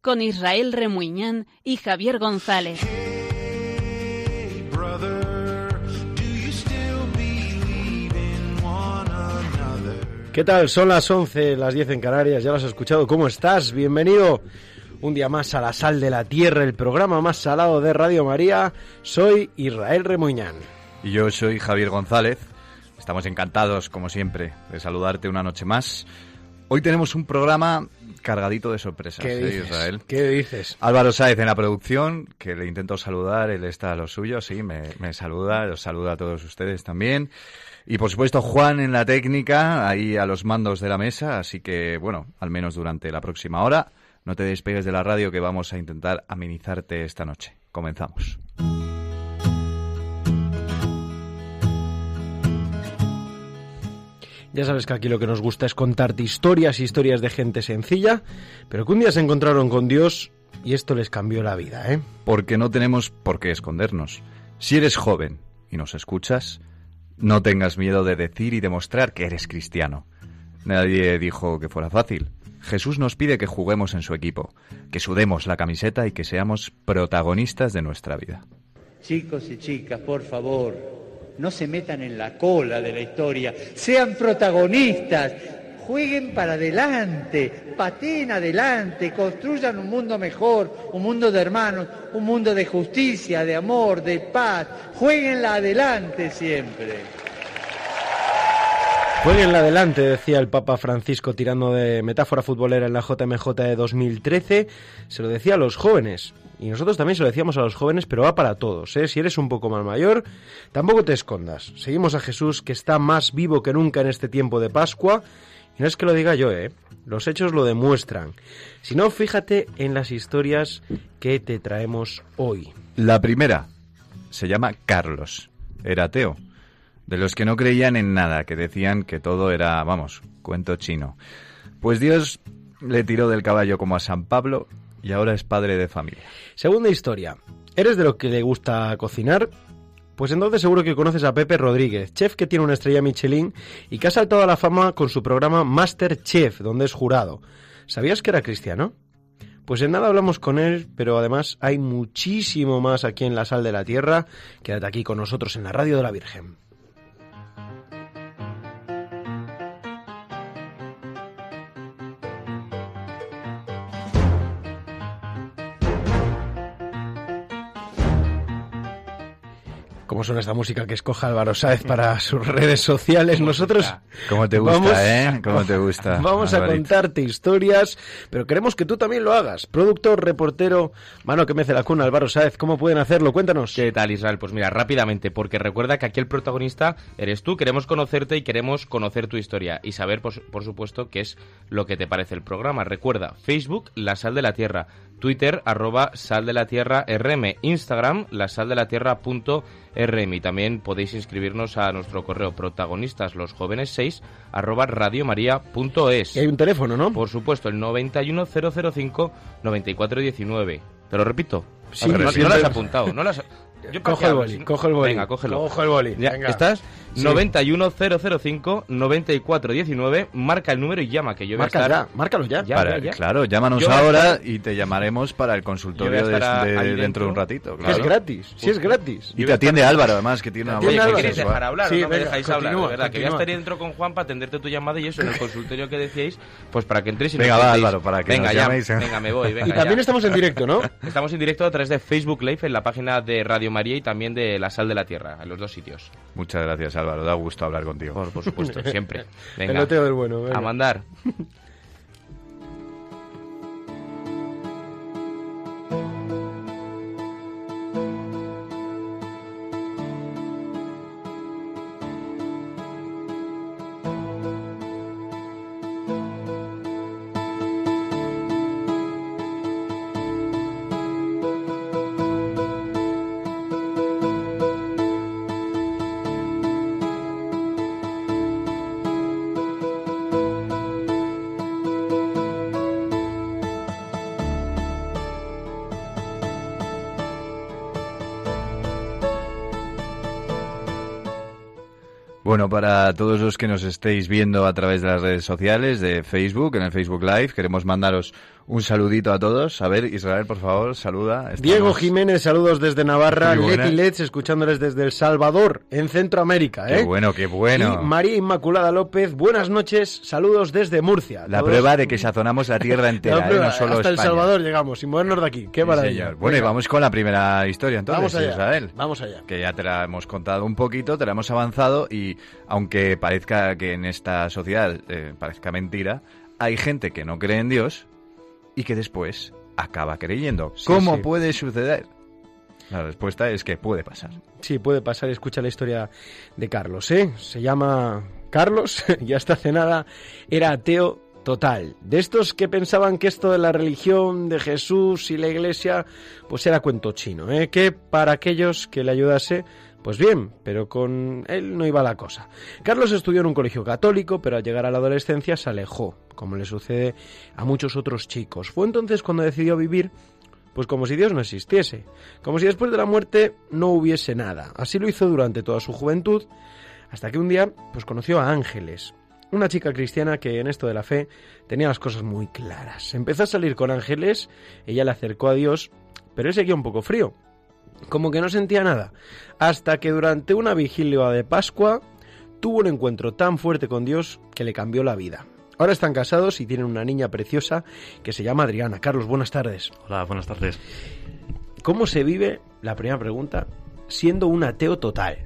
con Israel Remuñán y Javier González. Hey, brother? ¿Qué tal? Son las 11, las 10 en Canarias, ya lo has escuchado. ¿Cómo estás? Bienvenido un día más a La Sal de la Tierra, el programa más salado de Radio María. Soy Israel Remuñán. Y yo soy Javier González. Estamos encantados, como siempre, de saludarte una noche más. Hoy tenemos un programa cargadito de sorpresas, ¿Qué ¿eh, dices? Israel? ¿Qué dices? Álvaro Sáez en la producción, que le intento saludar, él está a lo suyo, sí, me, me saluda, los saluda a todos ustedes también. Y por supuesto Juan en la técnica, ahí a los mandos de la mesa, así que bueno, al menos durante la próxima hora, no te despegues de la radio que vamos a intentar amenizarte esta noche. Comenzamos. Ya sabes que aquí lo que nos gusta es contarte historias, historias de gente sencilla, pero que un día se encontraron con Dios y esto les cambió la vida, ¿eh? Porque no tenemos por qué escondernos. Si eres joven y nos escuchas, no tengas miedo de decir y demostrar que eres cristiano. Nadie dijo que fuera fácil. Jesús nos pide que juguemos en su equipo, que sudemos la camiseta y que seamos protagonistas de nuestra vida. Chicos y chicas, por favor, no se metan en la cola de la historia, sean protagonistas, jueguen para adelante, pateen adelante, construyan un mundo mejor, un mundo de hermanos, un mundo de justicia, de amor, de paz, jueguenla adelante siempre. Jueguenla adelante, decía el Papa Francisco tirando de metáfora futbolera en la JMJ de 2013. Se lo decía a los jóvenes. Y nosotros también se lo decíamos a los jóvenes, pero va para todos. ¿eh? Si eres un poco más mayor, tampoco te escondas. Seguimos a Jesús, que está más vivo que nunca en este tiempo de Pascua. Y no es que lo diga yo, ¿eh? Los hechos lo demuestran. Si no, fíjate en las historias que te traemos hoy. La primera se llama Carlos. Era ateo. De los que no creían en nada, que decían que todo era, vamos, cuento chino. Pues Dios le tiró del caballo como a San Pablo y ahora es padre de familia. Segunda historia. ¿Eres de lo que le gusta cocinar? Pues entonces seguro que conoces a Pepe Rodríguez, chef que tiene una estrella Michelin y que ha saltado a la fama con su programa Master Chef, donde es jurado. ¿Sabías que era cristiano? Pues en nada hablamos con él, pero además hay muchísimo más aquí en la sal de la tierra. Quédate aquí con nosotros en la radio de la Virgen. ¿Cómo suena esta música que escoja Álvaro Sáez para sus redes sociales? Nosotros ¿Cómo te gusta, vamos- eh? ¿Cómo te gusta? Vamos a contarte historias, pero queremos que tú también lo hagas. Productor, reportero, mano que mece la cuna, Álvaro Sáez, ¿cómo pueden hacerlo? Cuéntanos. ¿Qué tal, Israel? Pues mira, rápidamente, porque recuerda que aquí el protagonista eres tú, queremos conocerte y queremos conocer tu historia y saber, por supuesto, qué es lo que te parece el programa. Recuerda, Facebook, La Sal de la Tierra, Twitter, arroba Sal de la Tierra RM, Instagram, la sal de la tierra punto RM. Y también podéis inscribirnos a nuestro correo protagonistas los jóvenes 6 arroba radiomaria.es. Y hay un teléfono, ¿no? Por supuesto, el 91005 9419. Te lo repito. Sí, no, no lo has apuntado. No lo has... Yo Coge el boli, coge el boli. Venga, cógelo. Coge el boli, Ya, venga. ¿Estás? Sí. 91005 9419. Marca el número y llama, que yo voy a Marca estar... ya, márcalo ya. Ya, Para- ya, ya. Claro, llámanos Yo a ahora estar- y te llamaremos para el consultorio a de, ahí dentro dentro. de un ratito. Que es gratis, sí es gratis. Y te atiende Álvaro, además, que tiene una voz. ¿qué queréis dejar hablar? Sí, o no me dejáis hablar, de verdad. Que voy a estar dentro con Juan para atenderte tu llamada y eso en el consultorio que decíais, pues para que entréis y Venga, va. Álvaro, para que venga, nos ya, llaméis, ¿eh? Venga, me voy, venga, Y también ya. estamos en directo, ¿no? Estamos en directo a través de Facebook Live en la página de Radio María y también de La Sal de la Tierra, en los dos sitios. Muchas gracias, Álvaro. Da gusto hablar contigo. Por, por supuesto, siempre. Venga, Peloteo del bueno. venga. a mandar. Bueno, para todos los que nos estéis viendo a través de las redes sociales, de Facebook, en el Facebook Live, queremos mandaros un saludito a todos. A ver, Israel, por favor, saluda. Estamos- Diego Jiménez, saludos desde Navarra. Leti Letz, escuchándoles desde El Salvador, en Centroamérica. Qué ¿eh? bueno, qué bueno. Y María Inmaculada López, buenas noches, saludos desde Murcia. La Todos- prueba de que sazonamos la tierra entera, La ¿eh? prueba, no solo hasta El. Salvador llegamos, sin movernos de aquí. Qué Sí, maravilla. señor. Bueno, y vamos con la primera historia entonces, Vamos allá. Israel. Vamos allá. que ya te la hemos contado un poquito, te la hemos avanzado y aunque parezca que en esta sociedad eh, parezca mentira, hay gente que no cree en Dios y que después acaba creyendo. Sí, ¿Cómo sí. puede suceder? La respuesta es que puede pasar. Sí, puede pasar. Escucha la historia de Carlos, ¿eh? Se llama Carlos, ya hasta hace nada era ateo total. De estos que pensaban que esto de la religión, de Jesús y la iglesia, pues era cuento chino, ¿eh? Que para aquellos que le ayudase, pues bien, pero con él no iba la cosa. Carlos estudió en un colegio católico, pero al llegar a la adolescencia se alejó, como le sucede a muchos otros chicos. Fue entonces cuando decidió vivir pues como si Dios no existiese, como si después de la muerte no hubiese nada. Así lo hizo durante toda su juventud, hasta que un día pues conoció a Ángeles, una chica cristiana que en esto de la fe tenía las cosas muy claras. Empezó a salir con Ángeles, ella le acercó a Dios, pero él seguía un poco frío, como que no sentía nada, hasta que durante una vigilia de Pascua tuvo un encuentro tan fuerte con Dios que le cambió la vida. Ahora están casados y tienen una niña preciosa que se llama Adriana. Carlos, buenas tardes. Hola, buenas tardes. ¿Cómo se vive, la primera pregunta, siendo un ateo total?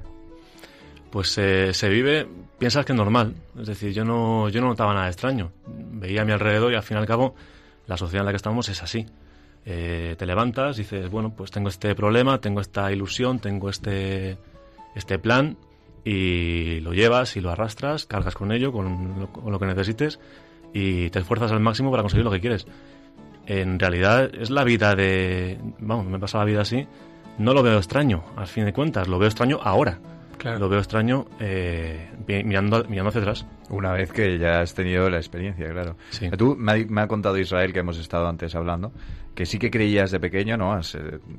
Pues eh, se vive, piensas que es normal. Es decir, yo no, yo no notaba nada extraño. Veía a mi alrededor y al fin y al cabo la sociedad en la que estamos es así. Eh, te levantas, dices, bueno, pues tengo este problema, tengo esta ilusión, tengo este, este plan y lo llevas y lo arrastras, cargas con ello, con lo, con lo que necesites y te esfuerzas al máximo para conseguir lo que quieres. En realidad es la vida de... Vamos, me pasa la vida así. No lo veo extraño, al fin de cuentas, lo veo extraño ahora. Lo veo extraño eh, mirando, mirando hacia atrás. Una vez que ya has tenido la experiencia, claro. Sí. Tú me ha, me ha contado Israel, que hemos estado antes hablando, que sí que creías de pequeño, ¿no? Eh,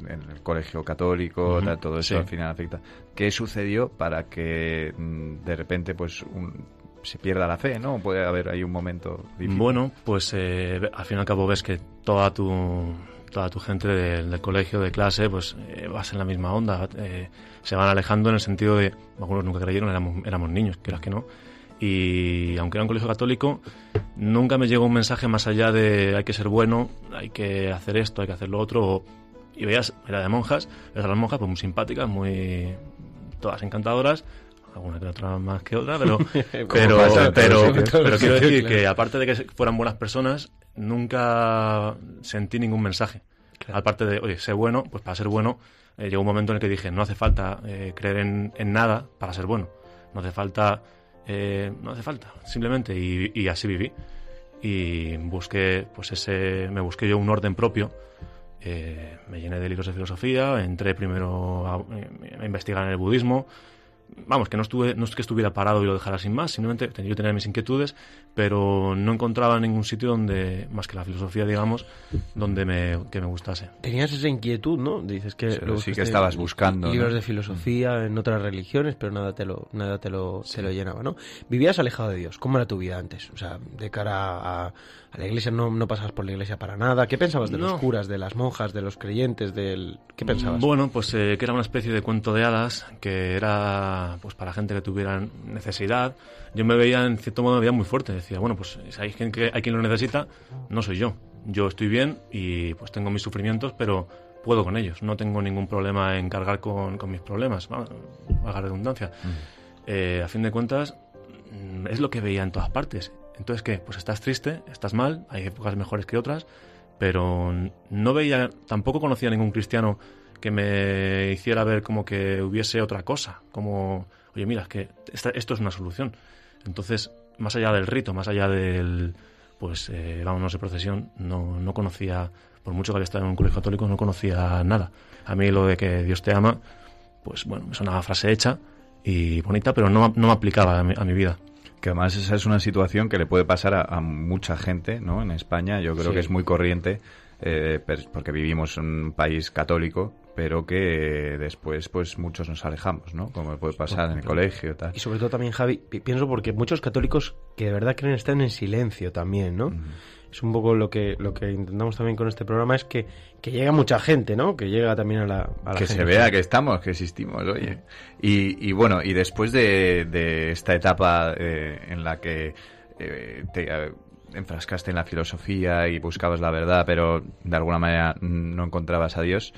en el colegio católico, tal, todo eso sí. al final afecta. ¿Qué sucedió para que mm, de repente pues un- se pierda la fe, ¿no? Puede haber ahí un momento difícil. Bueno, pues eh, al fin y al cabo ves que toda tu, toda tu gente del, del colegio, de clase, pues eh, vas en la misma onda. eh, se van alejando en el sentido de, algunos nunca creyeron, éramos, éramos niños, quieras que no. Y aunque era un colegio católico, nunca me llegó un mensaje más allá de hay que ser bueno, hay que hacer esto, hay que hacer lo otro. y veías, era de monjas, a las monjas pues muy simpáticas, muy todas encantadoras, alguna que otra más que otra, pero pero, pasa pero, sitios. pero quiero decir Claro. que aparte de que fueran buenas personas, nunca sentí ningún mensaje. Aparte de, oye, sé bueno, pues para ser bueno, eh, llegó un momento en el que dije, no hace falta eh, creer en, en nada para ser bueno. No hace falta, eh, no hace falta, simplemente. Y, así viví. Y busqué, pues ese, me busqué yo un orden propio. Eh, me llené de libros de filosofía, entré primero a, a investigar en el budismo, vamos, que no estuve, no es que estuviera parado y lo dejara sin más, simplemente yo tenía mis inquietudes, pero no encontraba ningún sitio donde, más que la filosofía, digamos, donde me, que me gustase. Tenías esa inquietud, ¿no? Dices que Sí, sí que estabas buscando, libros ¿no? de filosofía en otras religiones, pero nada te lo nada te lo, te lo llenaba, ¿no? Vivías alejado de Dios. ¿Cómo era tu vida antes? O sea, de cara a, a la iglesia no, no pasabas por la iglesia para nada. ¿Qué pensabas de los curas, de las monjas, de los creyentes, del qué pensabas? Bueno, pues eh, que era una especie de cuento de hadas, que era pues para gente que tuviera necesidad. Yo me veía, en cierto modo, me veía muy fuerte. Decía, bueno, pues si hay, quien, hay quien lo necesita, no soy yo. Yo estoy bien y pues tengo mis sufrimientos, pero puedo con ellos. No tengo ningún problema en cargar con, con mis problemas, ¿no? haga redundancia. Eh, a fin de cuentas, mm, es lo que veía en todas partes. Entonces, ¿qué? Pues estás triste, estás mal, hay épocas mejores que otras, pero no veía, tampoco conocía a ningún cristiano que me hiciera ver como que hubiese otra cosa, como, oye, mira, que esto es una solución. Entonces, más allá del rito, más allá del, pues, eh, vámonos de procesión, no, no conocía, por mucho que había estado en un colegio católico, no conocía nada. A mí lo de que Dios te ama, pues bueno, es una frase hecha y bonita, pero no, no me aplicaba a mi vida. Que además esa es una situación que le puede pasar a, a mucha gente, ¿no? En España yo creo Sí. que es muy corriente, eh, porque vivimos en un país católico, pero que después pues muchos nos alejamos, ¿no? Como puede pasar en el colegio y tal. Y sobre todo también, Javi, pi- pienso porque muchos católicos que de verdad creen estar en silencio también, ¿no? Es un poco lo que, lo que intentamos también con este programa, es que, que llega mucha gente, ¿no? Que llega también a la, a la que gente. se vea que estamos, que existimos, oye. Y, y bueno, y después de, de esta etapa eh, en la que eh, te eh, enfrascaste en la filosofía y buscabas la verdad, pero de alguna manera no encontrabas a Dios,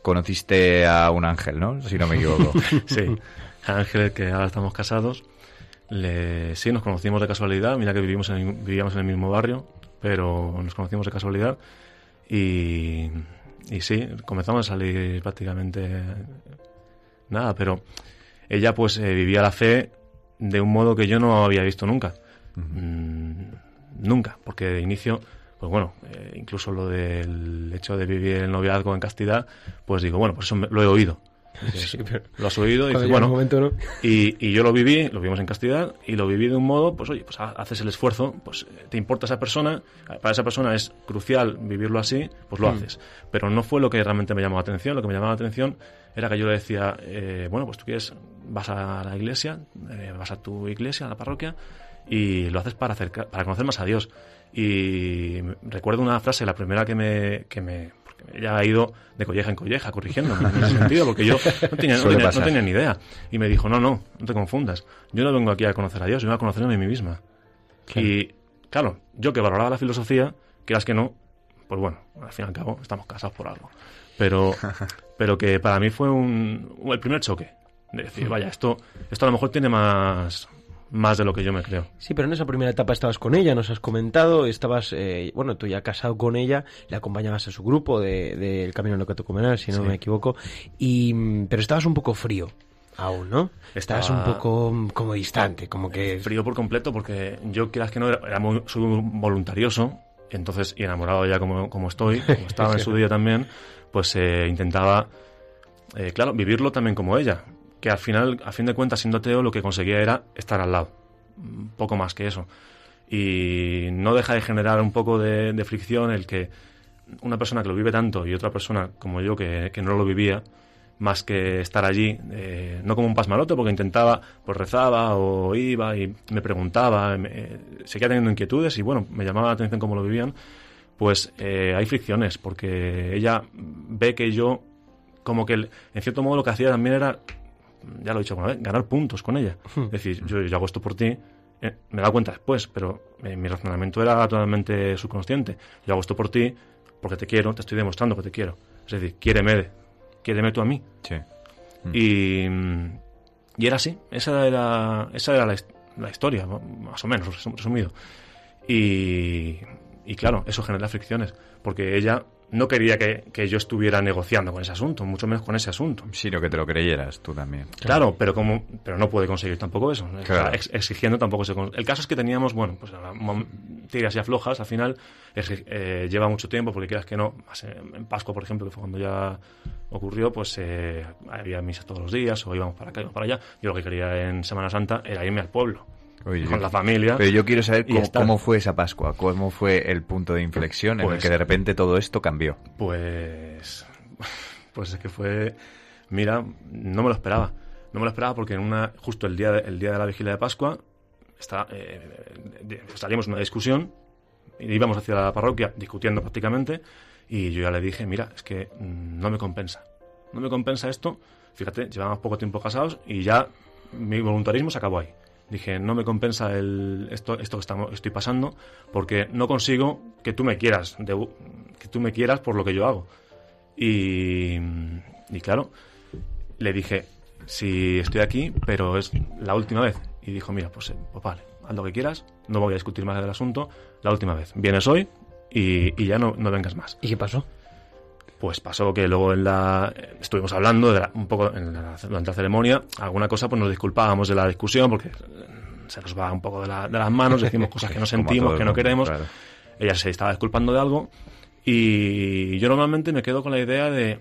conociste a un ángel, ¿no? Si no me equivoco. Sí, Ángel, que ahora estamos casados. Le, sí, nos conocimos de casualidad. Mira que vivimos en el- vivíamos en el mismo barrio, pero nos conocimos de casualidad. Y, y sí, comenzamos a salir prácticamente nada, pero ella pues eh, vivía la fe de un modo que yo no había visto nunca. Mm, nunca, porque de inicio, pues bueno, eh, incluso lo del hecho de vivir el noviazgo en castidad, pues digo, bueno, pues eso me- lo he oído. Sí, pero lo has oído y dices, bueno, momento, ¿no? y, y yo lo viví, lo vivimos en castidad, y lo viví de un modo, pues oye, pues ha- haces el esfuerzo, pues te importa esa persona, para esa persona es crucial vivirlo así, pues lo haces. Pero no fue lo que realmente me llamó la atención, lo que me llamaba la atención era que yo le decía, eh, bueno, pues tú quieres, vas a la iglesia, eh, vas a tu iglesia, a la parroquia, y lo haces para, acercar, para conocer más a Dios. Y recuerdo una frase, la primera que me... Que me ella ha ido de colleja en colleja, corrigiendo en ese sentido, porque yo no tenía, no Suele tenía- no pasar. tenía ni idea. Y me dijo, no, no, no te confundas. Yo no vengo aquí a conocer a Dios, yo vengo a conocerme a mí misma. Y, claro, yo que valoraba la filosofía, quieras que no, pues bueno, al fin y al cabo estamos casados por algo. Pero, pero que para mí fue un, el primer choque. De decir, vaya, esto, esto a lo mejor tiene más, más de lo que yo me creo. Sí, pero en esa primera etapa estabas con ella, nos has comentado, estabas, eh, bueno, tú ya casado con ella, le acompañabas a su grupo del de, del Camino en lo que tú comerás, si no Sí. me equivoco, y, mm, pero estabas un poco frío aún, ¿no? Estabas un poco mm, como distante, como que... Frío por completo porque yo, quieras que no, era, era muy, soy muy voluntarioso, entonces, y enamorado ya como, como estoy, como estaba en su día también, pues eh, intentaba, eh, claro, vivirlo también como ella, que al final, a fin de cuentas, siendo ateo, lo que conseguía era estar al lado, poco más que eso. Y no deja de generar un poco de, de fricción el que una persona que lo vive tanto y otra persona como yo que, que no lo vivía, más que estar allí, eh, no como un pasmarote, porque intentaba, pues rezaba o iba y me preguntaba, me- eh, seguía teniendo inquietudes y bueno, me llamaba la atención cómo lo vivían, pues eh, hay fricciones, porque ella ve que yo, como que en cierto modo lo que hacía también era, ya lo he dicho alguna vez, ganar puntos con ella. Es decir, yo, yo hago esto por ti, eh, me he dado cuenta después, pero eh, mi razonamiento era totalmente subconsciente. Yo hago esto por ti porque te quiero, te estoy demostrando que te quiero. Es decir, quiéreme, quiéreme tú a mí. Sí. Y, mm, y era así, esa era, esa era la, la historia, más o menos, resum- resumido. Y, y claro, eso genera fricciones, porque ella no quería que, que yo estuviera negociando con ese asunto, mucho menos con ese asunto. Sino que te lo creyeras tú también. Claro, pero como pero no puede conseguir tampoco eso. O sea, Claro. ex- exigiendo tampoco se El caso es que teníamos, bueno, pues tiras y aflojas, al final eh, lleva mucho tiempo, porque quieras que no, en, Pascua, por ejemplo, que fue cuando ya ocurrió, pues eh, había misas todos los días, o íbamos para acá, íbamos para allá. Yo lo que quería en Semana Santa era irme al pueblo, Oye, con yo- la familia. Pero yo quiero saber cómo, fue esa Pascua, cómo fue el punto de inflexión en el Pues- que de repente todo esto cambió. Pues, pues es que fue, mira, no me lo esperaba. No me lo esperaba porque en una, justo el día de, el día de la vigilia de Pascua, está, eh, salíamos en una discusión, y íbamos hacia la parroquia discutiendo prácticamente, y yo ya le dije, mira, es que no me compensa. No me compensa esto. Fíjate, llevamos poco tiempo casados y ya mi voluntarismo se acabó ahí. Dije, no me compensa el, esto, esto que estamos, estoy pasando porque no consigo que tú me quieras, que tú me quieras por lo que yo hago. Y, y claro, le dije, si estoy aquí, pero es la última vez. Y dijo, mira, pues, eh, pues vale, haz lo que quieras, no voy a discutir más del asunto, la última vez. Vienes hoy y, y ya no, no vengas más. ¿Y qué pasó? Pues pasó que luego en la estuvimos hablando de la- un poco en la, durante la ceremonia, alguna cosa pues nos disculpábamos de la discusión porque eh, se nos va un poco de, la- de las manos, decimos cosas que no sentimos, que no mundo, queremos. claro. Ella se estaba disculpando de algo y yo normalmente me quedo con la idea de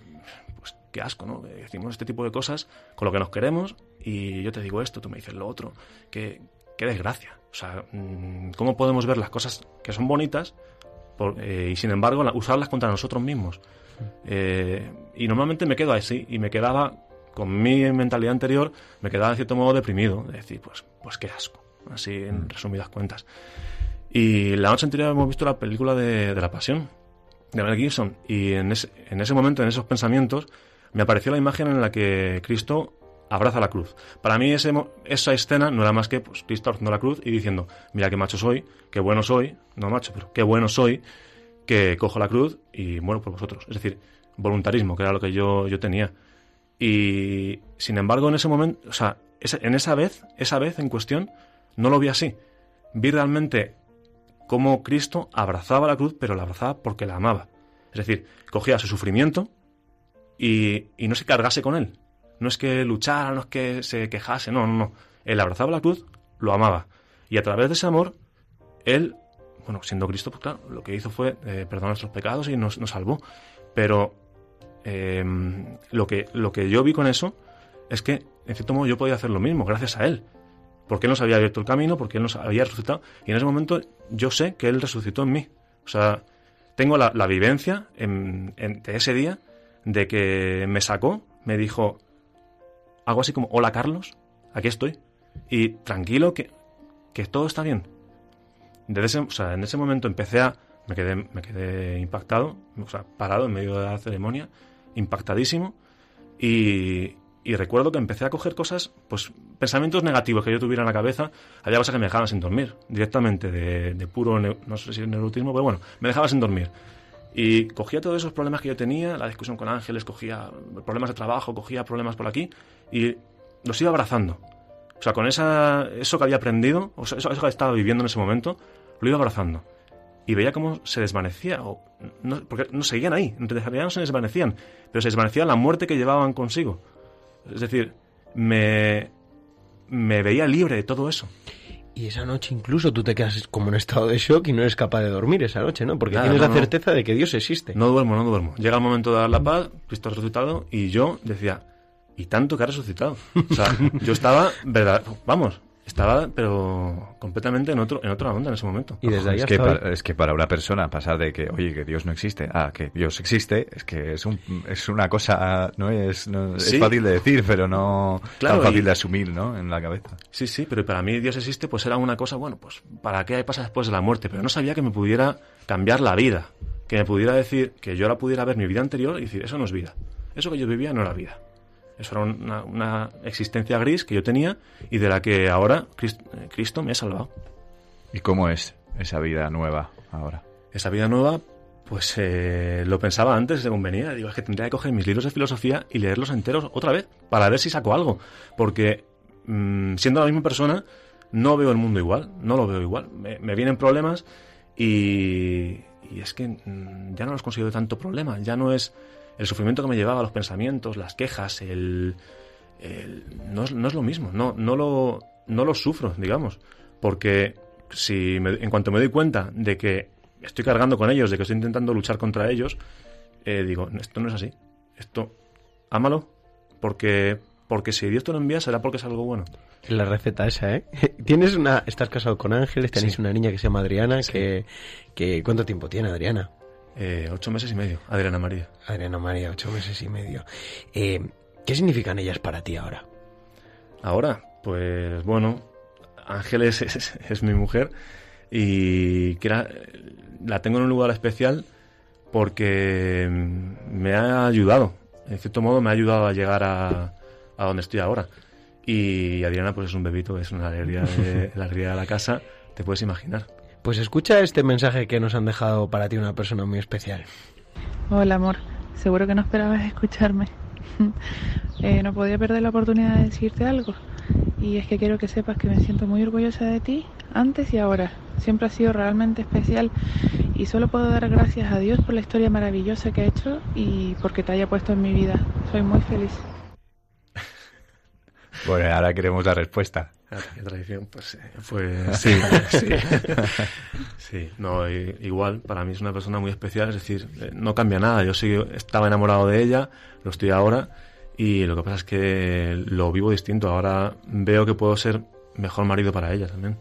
pues qué asco, ¿no? Que Decimos este tipo de cosas con lo que nos queremos y yo te digo esto, tú me dices lo otro, que qué desgracia. O sea, mm, ¿cómo podemos ver las cosas que son bonitas por- eh, y sin embargo la- usarlas contra nosotros mismos. Eh, y normalmente me quedo así y me quedaba con mi mentalidad anterior, me quedaba de cierto modo deprimido, de decir, pues, pues qué asco, así en resumidas cuentas. Y la noche anterior hemos visto la película de, de La Pasión, de Mel Gibson, y en ese, en ese momento, en esos pensamientos, me apareció la imagen en la que Cristo abraza la cruz. Para mí ese, esa escena no era más que pues, Cristo abrazando la cruz y diciendo, mira qué macho soy, qué bueno soy, no macho, pero qué bueno soy, que cojo la cruz y muero por vosotros. Es decir, voluntarismo, que era lo que yo, yo tenía. Y sin embargo, en ese momento, o sea, en esa vez, esa vez en cuestión, no lo vi así. Vi realmente cómo Cristo abrazaba la cruz, pero la abrazaba porque la amaba. Es decir, cogía su sufrimiento y, y no se cargase con él. No es que luchara, no es que se quejase, no, no, no. Él abrazaba la cruz, lo amaba. Y a través de ese amor, él, bueno, siendo Cristo, pues claro, lo que hizo fue eh, perdonar nuestros pecados y nos, nos salvó. Pero eh, lo, que, lo que yo vi con eso es que, en cierto modo, yo podía hacer lo mismo, gracias a él. Porque él nos había abierto el camino, porque él nos había resucitado. Y en ese momento yo sé que él resucitó en mí. O sea, tengo la, la vivencia en- en- de ese día de que me sacó, me dijo algo así como, hola Carlos, aquí estoy. Y tranquilo, que, que todo está bien. Desde ese, o sea, en ese momento empecé a... Me quedé, me quedé impactado, o sea, parado en medio de la ceremonia, impactadísimo. Y, y recuerdo que empecé a coger cosas, pues pensamientos negativos que yo tuviera en la cabeza. Había cosas que me dejaban sin dormir, directamente, de, de puro, no sé si es neurotismo, pero bueno, me dejaba sin dormir. Y cogía todos esos problemas que yo tenía, la discusión con Ángeles, cogía problemas de trabajo, cogía problemas por aquí, y los iba abrazando. O sea, con esa, eso que había aprendido, o sea, eso, eso que estaba viviendo en ese momento, lo iba abrazando. Y veía cómo se desvanecía, o no, porque no seguían ahí, en realidad no se desvanecían, pero se desvanecía la muerte que llevaban consigo. Es decir, me, me veía libre de todo eso. Y esa noche incluso tú te quedas como en estado de shock y no eres capaz de dormir esa noche, ¿no? Porque tienes no, la no. certeza de que Dios existe. No duermo, no duermo. Llega el momento de dar la paz, Cristo ha resucitado, y yo decía, y tanto que ha resucitado. O sea, yo estaba, verdad, vamos, estaba, pero completamente en otro, en otra onda en ese momento. Y desde ahí es, que hoy- para, es que para una persona pasar de que, oye, que Dios no existe, a que Dios existe, es que es, un, es una cosa, no es, no- Sí. es fácil de decir, pero no Claro, tan fácil y- de asumir, ¿no? En la cabeza. Sí, sí, pero para mí Dios existe, pues era una cosa, bueno, pues ¿para qué pasa después de la muerte? Pero no sabía que me pudiera cambiar la vida, que me pudiera decir, que yo ahora pudiera ver mi vida anterior y decir, eso no es vida. Eso que yo vivía no era vida. Eso era una, una existencia gris que yo tenía y de la que ahora eh, Cristo me ha salvado. ¿Y cómo es esa vida nueva ahora? Esa vida nueva, pues eh, lo pensaba antes según venía. Digo, es que tendría que coger mis libros de filosofía y leerlos enteros otra vez para ver si saco algo. Porque mm, siendo la misma persona, no veo el mundo igual, no lo veo igual. Me, me vienen problemas y, y es que mm, ya no los considero tanto problema. Ya no es el sufrimiento que me llevaba, los pensamientos, las quejas, el, el- no, es, no es lo mismo. No, no, lo, no lo sufro, digamos. Porque si me- en cuanto me doy cuenta de que estoy cargando con ellos, de que estoy intentando luchar contra ellos, eh, digo, esto no es así. Esto, ámalo, porque, porque si Dios te lo envía será porque es algo bueno. La receta esa, ¿eh? Tienes una... Estás casado con Ángeles, tenéis Sí. una niña que se llama Adriana, Sí. que, que... ¿Cuánto tiempo tiene Adriana? Eh, ocho meses y medio, Adriana María. Adriana María, ocho meses y medio. Eh, ¿Qué significan ellas para ti ahora? Ahora, pues bueno, Ángeles es, es- es mi mujer y que la tengo en un lugar especial porque me ha ayudado, en cierto modo me ha ayudado a llegar a, a donde estoy ahora. Y Adriana pues es un bebito, es una alegría de, la alegría de la casa, te puedes imaginar. Pues escucha este mensaje que nos han dejado para ti una persona muy especial. Hola amor, seguro que no esperabas escucharme. Eh, no podía perder la oportunidad de decirte algo. Y es que quiero que sepas que me siento muy orgullosa de ti, antes y ahora. Siempre has sido realmente especial y solo puedo dar gracias a Dios por la historia maravillosa que ha hecho y porque te haya puesto en mi vida. Soy muy feliz. Bueno, ahora queremos la respuesta. Ah, qué tradición, pues, eh, pues sí, sí. Sí, no, igual, para mí es una persona muy especial, es decir, eh, no cambia nada. Yo sí estaba enamorado de ella, lo estoy ahora, y lo que pasa es que lo vivo distinto. Ahora veo que puedo ser mejor marido para ella también.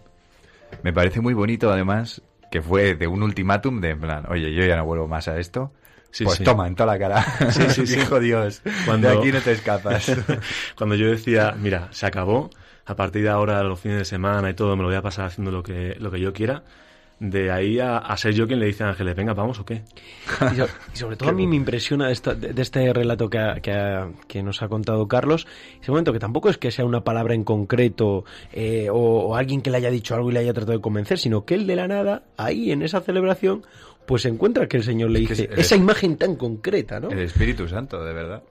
Me parece muy bonito, además, que fue de un ultimátum de en plan, oye, yo ya no vuelvo más a esto. Sí, pues sí. toma, en toda la cara. Sí, sí, sí. Dijo Dios, Cuando- de aquí no te escapas. Cuando yo decía, mira, se acabó, a partir de ahora, los fines de semana y todo, me lo voy a pasar haciendo lo que, lo que yo quiera, de ahí a, a ser yo quien le dice a Ángeles, venga, vamos o qué. Y, so- y sobre todo a mí me impresiona de, esta- de- de este relato que, ha- que, ha- que nos ha contado Carlos, ese momento que tampoco es que sea una palabra en concreto eh, o, o alguien que le haya dicho algo y le haya tratado de convencer, sino que él de la nada, ahí en esa celebración, pues encuentra que el Señor le Es que dice es- esa imagen tan concreta, ¿no? El Espíritu Santo, de verdad.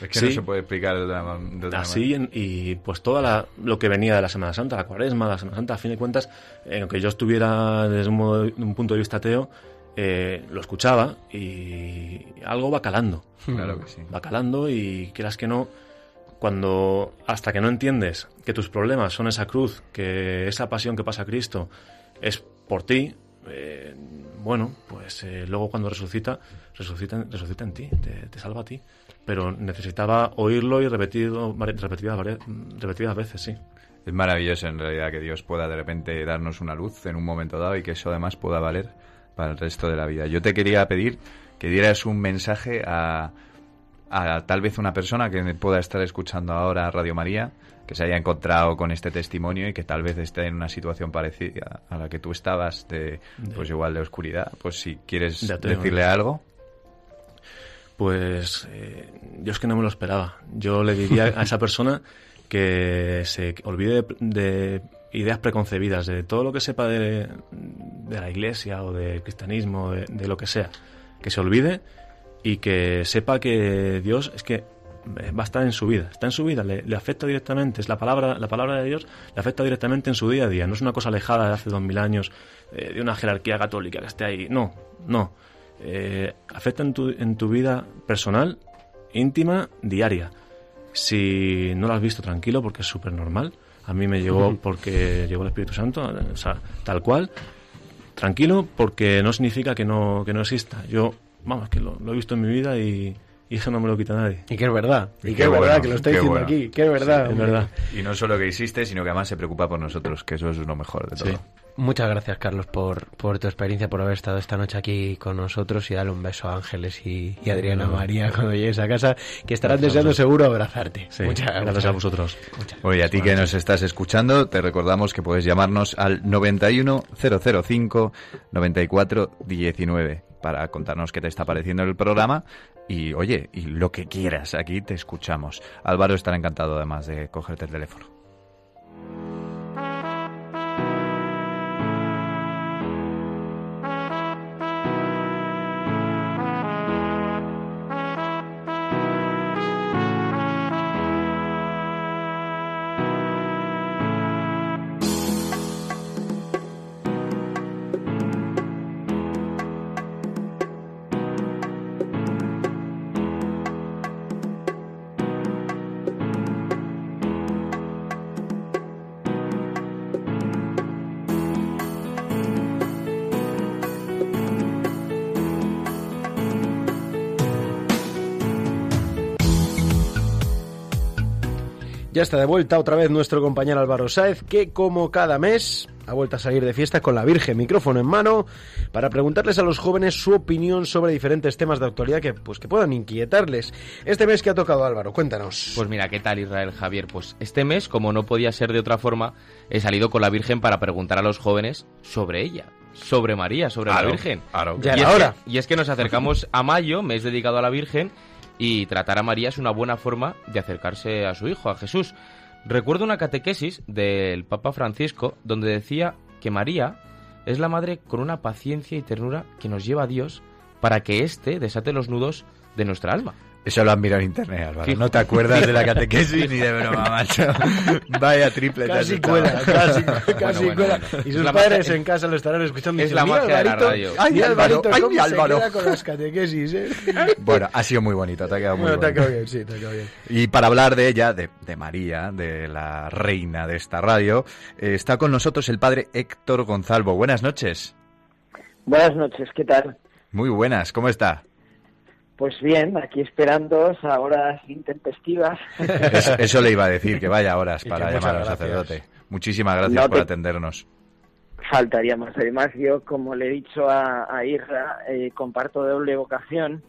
Es que Sí. no se puede explicar de otra, de otra Así, en- y pues toda la- lo que venía de la Semana Santa, la cuaresma, la Semana Santa, a fin de cuentas, eh, aunque yo estuviera desde un, modo- un punto de vista ateo, eh, lo escuchaba y algo va calando. manera. Claro que sí. va calando y quieras que no, cuando hasta que no entiendes que tus problemas son esa cruz, que esa pasión que pasa a Cristo es por ti, eh, bueno, pues eh, luego cuando resucita, resucita, resucita en ti, te, salva a ti. Pero necesitaba oírlo y repetido, repetidas veces, sí. Es maravilloso en realidad que Dios pueda de repente darnos una luz en un momento dado y que eso además pueda valer para el resto de la vida. Yo te quería pedir que dieras un mensaje a, a tal vez una persona que pueda estar escuchando ahora Radio María, que se haya encontrado con este testimonio y que tal vez esté en una situación parecida a la que tú estabas, de, pues igual de oscuridad. Pues si quieres decirle algo. Pues eh, yo es que no me lo esperaba. Yo le diría a esa persona que se olvide de, de ideas preconcebidas, de todo lo que sepa de, de la iglesia o del cristianismo, de, de lo que sea. Que se olvide y que sepa que Dios es que va a estar en su vida, está en su vida, le, le afecta directamente, es la palabra, la palabra de Dios le afecta directamente en su día a día, no es una cosa alejada de hace dos mil años, eh, de una jerarquía católica que esté ahí, no, no, eh, afecta en tu, en tu vida personal, íntima, diaria. Si no lo has visto, tranquilo, porque es súper normal. A mí me llegó porque llegó el Espíritu Santo, o sea, tal cual. Tranquilo, porque no significa que no, que no exista. Yo, vamos, que lo, lo he visto en mi vida y, y eso no me lo quita nadie. Y que es verdad, y, Y que es verdad, bueno, que lo está qué diciendo bueno. aquí, que es verdad. Es verdad. Y no solo que existe, sino que además se preocupa por nosotros, que eso es lo mejor de todo. Sí. Muchas gracias, Carlos, por, por tu experiencia, por haber estado esta noche aquí con nosotros y darle un beso a Ángeles y, y Adriana María cuando llegues a casa, que estarán Gracias deseando seguro abrazarte. Sí, Muchas gracias a vosotros. Muchas Oye, a ti que nos estás escuchando, te recordamos que puedes llamarnos al 91005 9419 para contarnos qué te está pareciendo el programa y, oye, y lo que quieras, aquí te escuchamos. Álvaro estará encantado además de cogerte el teléfono. Ya está de vuelta otra vez nuestro compañero Álvaro Sáez, que como cada mes ha vuelto a salir de fiesta con la Virgen, micrófono en mano, para preguntarles a los jóvenes su opinión sobre diferentes temas de actualidad que, pues, que puedan inquietarles. Este mes que ha tocado Álvaro, cuéntanos. Pues mira, ¿qué tal Israel Javier? Pues este mes, como no podía ser de otra forma, he salido con la Virgen para preguntar a los jóvenes sobre ella, sobre María, sobre la Virgen. claro. Ya y, es hora. Que, y es que nos acercamos a mayo, mes dedicado a la Virgen, y tratar a María es una buena forma de acercarse a su hijo, a Jesús. Recuerdo una catequesis del Papa Francisco donde decía que María es la madre con una paciencia y ternura que nos lleva a Dios para que éste desate los nudos de nuestra alma. Eso lo han mirado en internet, Álvaro. No te acuerdas de la catequesis ni de broma, macho. Vaya triple. has Casi cuela, casi, casi bueno, cuela. bueno. Y sus la padres magia- en casa lo estarán escuchando. y es dicen, la "Mira, magia de la radio". Ay, Álvaro, ay, cómo mi se Álvaro. queda con las catequesis, ¿eh? Bueno, ha sido muy bonito, te ha quedado muy Bueno, te ha bien, sí, te ha quedado bien. Y para hablar de ella, de, de María, de la reina de esta radio, eh, está con nosotros el padre Héctor Gonzalvo. Buenas noches. Buenas noches, ¿qué tal? Muy buenas, ¿cómo está? Pues bien, aquí esperando a horas intempestivas. Eso, eso le iba a decir, que vaya horas para llamar al sacerdote. Muchísimas gracias No por te- atendernos. Faltaría más. Además, yo, como le he dicho a, a Irra, eh, comparto doble vocación.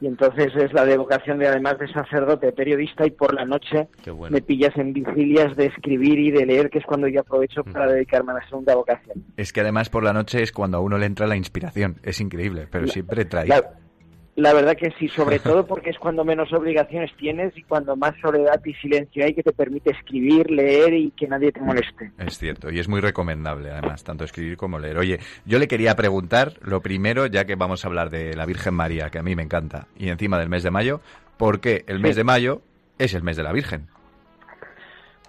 Y entonces es la de vocación de, además de sacerdote, periodista, y por la noche bueno. me pillas en vigilias de escribir y de leer, que es cuando yo aprovecho para dedicarme a la segunda vocación. Es que además por la noche es cuando a uno le entra la inspiración. Es increíble, pero siempre trae. La, la verdad que sí, sobre todo porque es cuando menos obligaciones tienes y cuando más soledad y silencio hay que te permite escribir, leer y que nadie te moleste. Es cierto, y es muy recomendable además, tanto escribir como leer. Oye, yo le quería preguntar, lo primero, ya que vamos a hablar de la Virgen María, que a mí me encanta, y encima del mes de mayo, ¿por qué el mes Sí. de mayo es el mes de la Virgen?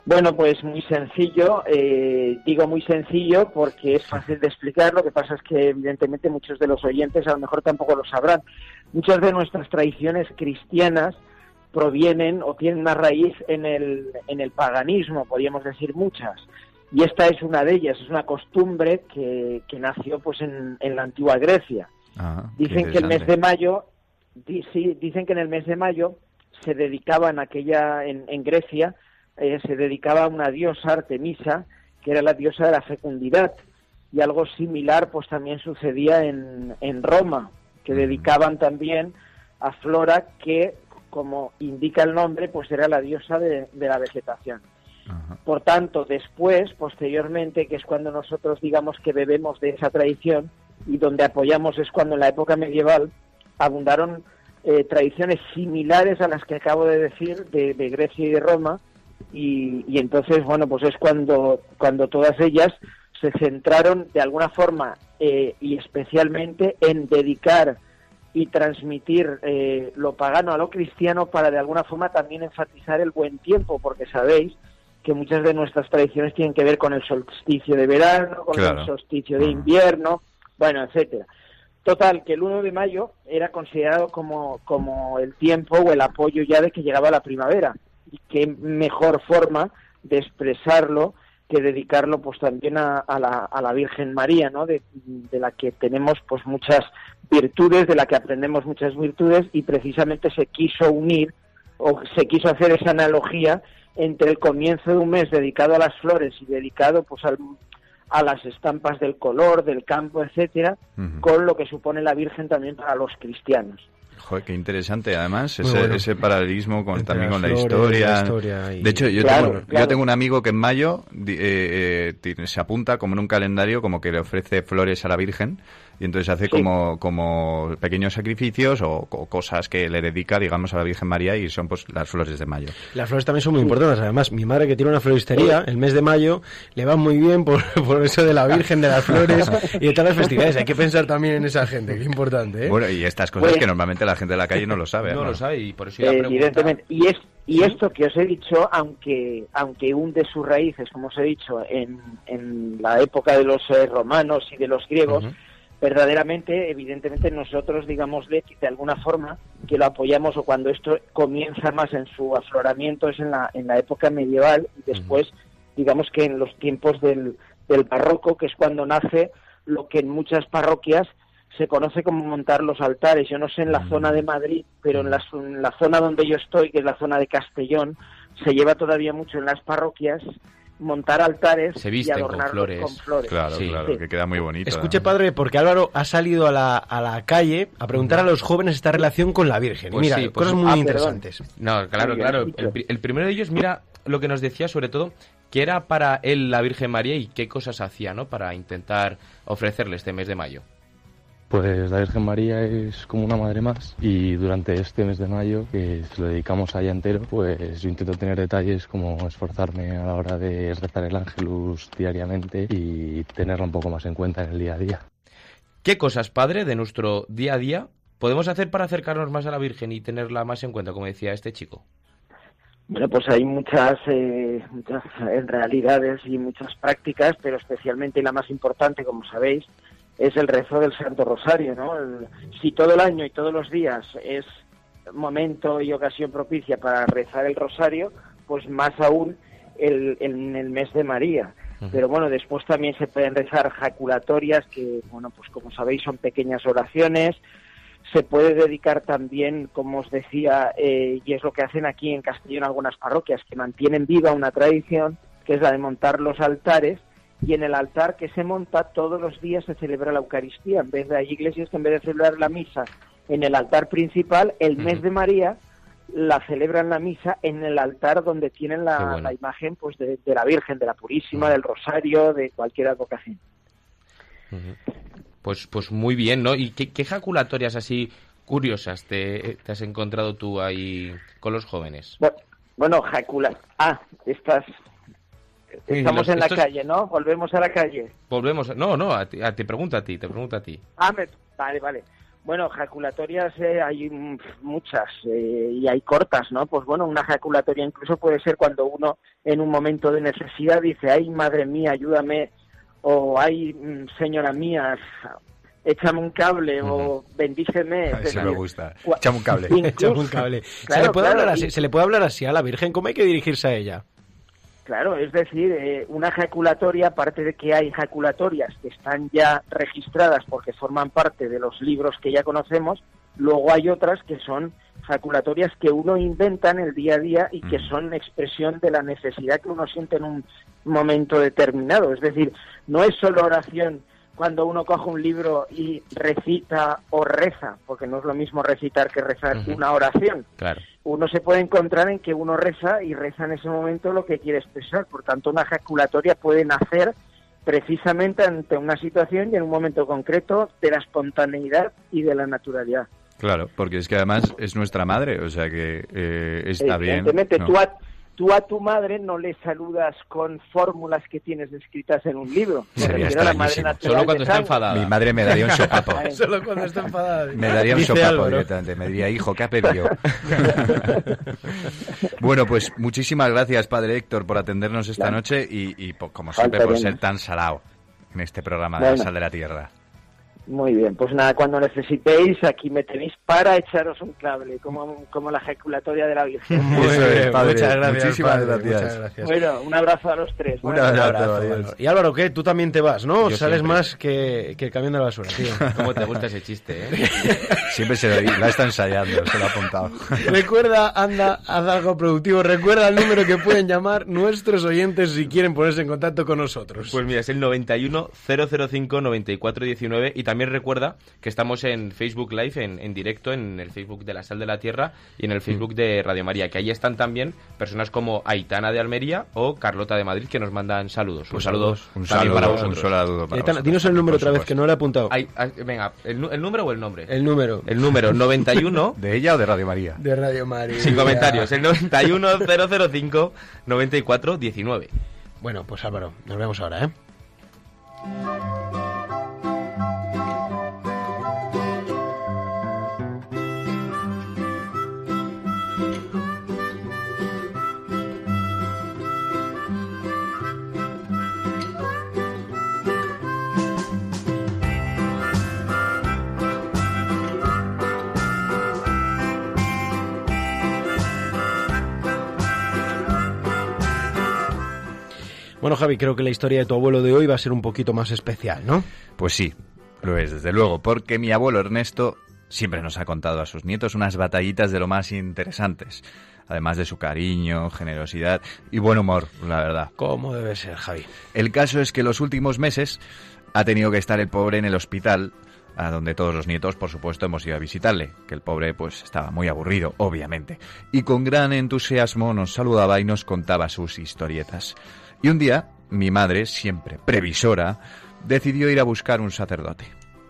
Bueno, pues muy sencillo. eh, digo muy sencillo porque es fácil de explicar. Lo que pasa es que evidentemente muchos de los oyentes a lo mejor tampoco lo sabrán. Muchas de nuestras tradiciones cristianas provienen o tienen una raíz en el, en el paganismo, podríamos decir muchas. Y esta es una de ellas, es una costumbre que, que nació pues en, en la antigua Grecia. Ah, Dicen que el mes de mayo, di- sí, dicen que en el mes de mayo se dedicaba en aquella, en, en Grecia, eh, se dedicaba a una diosa, Artemisa, que era la diosa de la fecundidad. Y algo similar pues también sucedía en, en Roma, que dedicaban también a Flora, que como indica el nombre, pues era la diosa de, de la vegetación. Ajá. Por tanto, después, posteriormente, que es cuando nosotros digamos que bebemos de esa tradición y donde apoyamos es cuando en la época medieval abundaron eh, tradiciones similares a las que acabo de decir de, de Grecia y de Roma y, y entonces, bueno, pues es cuando, cuando todas ellas se centraron de alguna forma eh, y especialmente en dedicar y transmitir eh, lo pagano a lo cristiano para de alguna forma también enfatizar el buen tiempo, porque sabéis que muchas de nuestras tradiciones tienen que ver con el solsticio de verano, con Claro. el solsticio de Ah. invierno, bueno, etcétera. Total, que el 1 de mayo era considerado como, como el tiempo o el apoyo ya de que llegaba la primavera. Y qué mejor forma de expresarlo que dedicarlo pues también a, a la, a la Virgen María, ¿no? De, de la que tenemos pues muchas virtudes, de la que aprendemos muchas virtudes y precisamente se quiso unir o se quiso hacer esa analogía entre el comienzo de un mes dedicado a las flores y dedicado pues al, a las estampas del color, del campo, etcétera, con lo que supone la Virgen también para los cristianos. Joder, qué interesante además ese, bueno. ese paralelismo con, Entre también con la historia. la historia y- De hecho, yo, Claro, tengo, claro. yo tengo un amigo que en mayo di- eh, eh, se apunta como en un calendario como que le ofrece flores a la Virgen y entonces hace Sí. como, como pequeños sacrificios o, o cosas que le dedica, digamos, a la Virgen María y son pues las flores de mayo. Las flores también son muy importantes. Además, mi madre que tiene una floristería, el mes de mayo, le va muy bien por, por eso de la Virgen, de las flores y de todas las festividades. Hay que pensar también en esa gente, qué importante, ¿eh? Bueno, y estas cosas Pues- que normalmente la gente de la calle no lo sabe. No ¿no? lo sabe y por eso Eh, evidentemente. Y, es, y esto que os he dicho, aunque, aunque hunde sus raíces, como os he dicho, en, en la época de los eh, romanos y de los griegos. Verdaderamente, evidentemente nosotros, digámosle, de alguna forma, que lo apoyamos o cuando esto comienza más en su afloramiento es en la, en la época medieval y después, digamos que en los tiempos del, del barroco, que es cuando nace lo que en muchas parroquias se conoce como montar los altares. Yo no sé en la zona de Madrid, pero en la, en la zona donde yo estoy, que es la zona de Castellón, se lleva todavía mucho en las parroquias montar altares Se y visten con flores. con flores. Claro, Sí. claro, Sí. que queda muy bonito. Escuche, padre, porque Álvaro ha salido a la, a la calle a preguntar a los jóvenes esta relación con la Virgen. Pues mira, sí, pues- cosas muy Ah, perdón. interesantes. No, claro, claro. El, el primero de ellos, mira lo que nos decía sobre todo, que era para él la Virgen María y qué cosas hacía, ¿no? Para intentar ofrecerle este mes de mayo. Pues la Virgen María es como una madre más y durante este mes de mayo, que se lo dedicamos a ella entero, pues yo intento tener detalles como esforzarme a la hora de rezar el ángelus diariamente y tenerla un poco más en cuenta en el día a día. ¿Qué cosas, padre, de nuestro día a día podemos hacer para acercarnos más a la Virgen y tenerla más en cuenta, como decía este chico? Bueno, pues hay muchas, eh, muchas eh, realidades y muchas prácticas, pero especialmente la más importante, como sabéis, es el rezo del Santo Rosario, ¿no? El- si todo el año y todos los días es momento y ocasión propicia para rezar el Rosario, pues más aún el, en el mes de María. Pero bueno, después también se pueden rezar jaculatorias, que, bueno, pues como sabéis son pequeñas oraciones, se puede dedicar también, como os decía, eh, y es lo que hacen aquí en Castellón algunas parroquias, que mantienen viva una tradición, que es la de montar los altares y en el altar que se monta todos los días se celebra la Eucaristía. En vez de hay iglesias que en vez de celebrar la misa en el altar principal, el mes de María la celebran la misa en el altar donde tienen la, bueno. la imagen pues de, de la Virgen, de la Purísima, del Rosario, de cualquier advocación. Pues, pues muy bien, ¿no? ¿Y qué, qué ejaculatorias así curiosas te, te has encontrado tú ahí con los jóvenes? Bu- Bueno, jacula. Ah, estás. Estamos en la calle, ¿no? Volvemos a la calle. Volvemos. a- No, no, a ti- a- te pregunto a ti, te pregunto a ti. Ah, me- vale, vale. Bueno, jaculatorias eh, hay muchas eh, y hay cortas, ¿no? Pues bueno, una jaculatoria incluso puede ser cuando uno en un momento de necesidad dice, ay, madre mía, ayúdame, o ay, mm, señora mía, échame un cable, o bendíceme. es Eso decir, me gusta. Échame un cable. incluso- Échame un cable. ¿Se, le puede claro, hablar y- así, ¿Se le puede hablar así a la Virgen? ¿Cómo hay que dirigirse a ella? Claro, es decir, eh, una ejaculatoria, aparte de que hay ejaculatorias que están ya registradas porque forman parte de los libros que ya conocemos, luego hay otras que son ejaculatorias que uno inventa en el día a día y que son expresión de la necesidad que uno siente en un momento determinado. Es decir, no es solo oración cuando uno coge un libro y recita o reza, porque no es lo mismo recitar que rezar una oración Claro. uno se puede encontrar en que uno reza y reza en ese momento lo que quiere expresar. Por tanto, una ejaculatoria puede nacer precisamente ante una situación y en un momento concreto de la espontaneidad y de la naturalidad. Claro, porque es que además es nuestra madre, o sea que eh, está bien. Evidentemente, ¿no? tú, a, tú a tu madre no le saludas con fórmulas que tienes escritas en un libro. Sería extrañísimo. Solo cuando está enfadada. Mi madre me daría un sopapo. Solo cuando está enfadada. Me daría un Dice sopapo directamente. Me diría, hijo, ¿qué ha pedido? bueno, pues muchísimas gracias, padre Héctor, por atendernos esta Claro. noche y, y como siempre, Falta por bien. ser tan salado en este programa de la sal de la tierra. Muy bien, pues nada, cuando necesitéis, aquí me tenéis para echaros un cable, como, como la ejaculatoria de la Virgen. Muy Eso es, bien, padre. Muchas gracias. Muchísimas padre, gracias. muchas gracias. Bueno, un abrazo a los tres. Un abrazo. Álvaro. Y Álvaro, ¿qué? Tú también te vas, ¿no? Yo Sales siempre. más que, que el camión de la basura, tío. ¿Cómo te gusta ese chiste, eh? Siempre se lo, la está ensayando, se lo ha apuntado. Recuerda, anda, haz algo productivo. Recuerda el número que pueden llamar nuestros oyentes si quieren ponerse en contacto con nosotros. Pues mira, es el 91 005 94 19 y también recuerda que estamos en Facebook Live, en, en directo, en el Facebook de La Sal de la Tierra y en el Facebook de Radio María, que ahí están también personas como Aitana de Almería o Carlota de Madrid que nos mandan saludos. Un saludo Un también saludo, para un vosotros. saludo para Aitana, vosotros. dinos el número otra vez, que no lo he apuntado. Ay, ay, venga, ¿el, el número o el nombre? El número El número 91 ¿De ella o de Radio María? de Radio María. sin comentarios, el 91 005 94 19. Bueno, pues Álvaro, nos vemos ahora, ¿eh? Bueno, Javi, creo que la historia de tu abuelo de hoy va a ser un poquito más especial, ¿no? Pues sí, lo es, desde luego, porque mi abuelo Ernesto siempre nos ha contado a sus nietos unas batallitas de lo más interesantes, además de su cariño, generosidad y buen humor, la verdad. ¿Cómo debe ser, Javi? El caso es que los últimos meses ha tenido que estar el pobre en el hospital, a donde todos los nietos, por supuesto, hemos ido a visitarle, que el pobre pues estaba muy aburrido, obviamente, y con gran entusiasmo nos saludaba y nos contaba sus historietas. Y un día, mi madre, siempre previsora, decidió ir a buscar un sacerdote.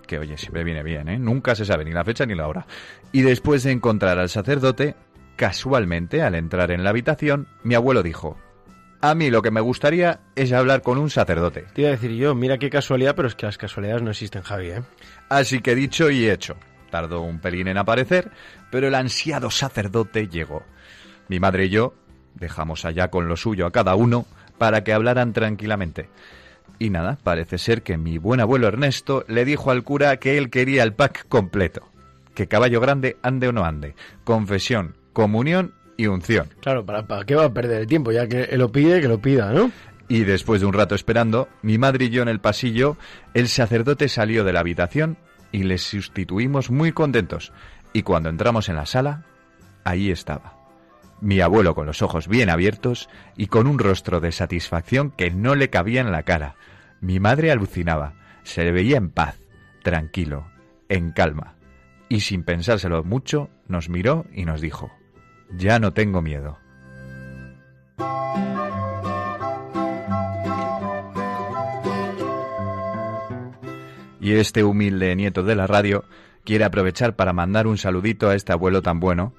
Que oye, siempre viene bien, ¿eh? Nunca se sabe ni la fecha ni la hora. Y después de encontrar al sacerdote, casualmente, al entrar en la habitación, mi abuelo dijo, a mí lo que me gustaría es hablar con un sacerdote. Te iba a decir yo, mira qué casualidad, pero es que las casualidades no existen, Javi, ¿eh? Así que dicho y hecho. Tardó un pelín en aparecer, pero el ansiado sacerdote llegó. Mi madre y yo dejamos allá con lo suyo a cada uno para que hablaran tranquilamente. Y nada, parece ser que mi buen abuelo Ernesto le dijo al cura que él quería el pack completo. Que caballo grande ande o no ande. Confesión, comunión y unción. Claro, ¿para, para qué va a perder el tiempo? Ya que él lo pide, que lo pida, ¿no? Y después de un rato esperando, mi madre y yo en el pasillo, el sacerdote salió de la habitación y les sustituimos muy contentos. Y cuando entramos en la sala, ahí estaba. Mi abuelo con los ojos bien abiertos y con un rostro de satisfacción que no le cabía en la cara. Mi madre alucinaba. Se le veía en paz, tranquilo, en calma. Y sin pensárselo mucho, nos miró y nos dijo, ya no tengo miedo. Y este humilde nieto de la radio quiere aprovechar para mandar un saludito a este abuelo tan bueno,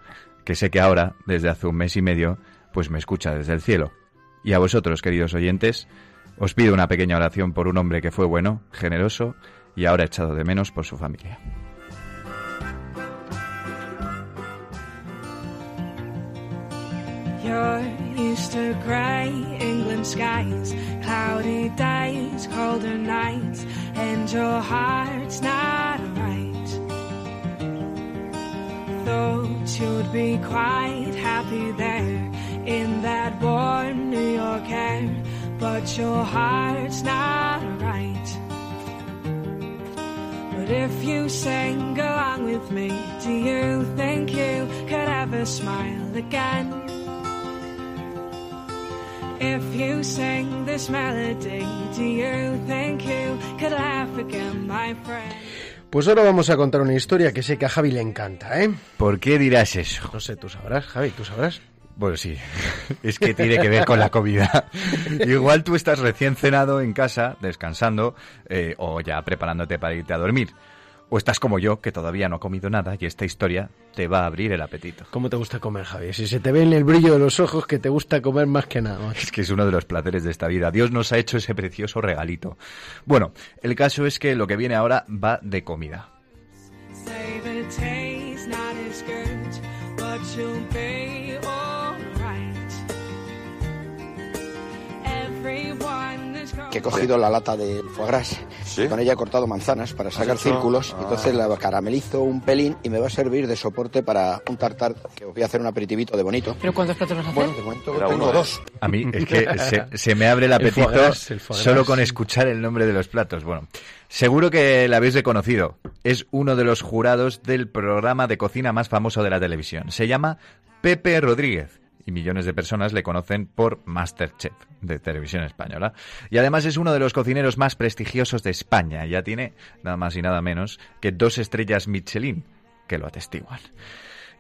que sé que ahora, desde hace un mes y medio, pues me escucha desde el cielo. Y a vosotros, queridos oyentes, os pido una pequeña oración por un hombre que fue bueno, generoso y ahora echado de menos por su familia. Thought you'd be quite happy there in that warm New York air, but your heart's not right. But if you sing along with me, do you think you could ever smile again? If you sing this melody, do you think you could laugh again, my friend? Pues ahora vamos a contar una historia que sé que a Javi le encanta, ¿eh? ¿Por qué dirás eso? No sé, tú sabrás, Javi, tú sabrás. Bueno, sí, es que tiene que ver con la comida. Igual tú estás recién cenado en casa, descansando, eh, o ya preparándote para irte a dormir. O estás como yo, que todavía no ha comido nada y esta historia te va a abrir el apetito. ¿Cómo te gusta comer, Javi? Si se te ve en el brillo de los ojos que te gusta comer más que nada. Es que es uno de los placeres de esta vida. Dios nos ha hecho ese precioso regalito. Bueno, el caso es que lo que viene ahora va de comida. Que he cogido la lata de foie gras y con ella he cortado manzanas para sacar círculos Ah. y entonces la caramelizo un pelín y me va a servir de soporte para un tartar que os voy a hacer un aperitivito de bonito. ¿Pero cuántos platos vas a hacer? Bueno, de momento Era tengo uno, ¿eh? dos. A mí es que se, se me abre el El apetito foie gras, el foie solo con escuchar el nombre de los platos. Bueno, seguro que la habéis reconocido. Es uno de los jurados del programa de cocina más famoso de la televisión. Se llama Pepe Rodríguez. Y millones de personas le conocen por Masterchef de televisión española. Y además es uno de los cocineros más prestigiosos de España. Ya tiene nada más y nada menos que dos estrellas Michelin que lo atestiguan.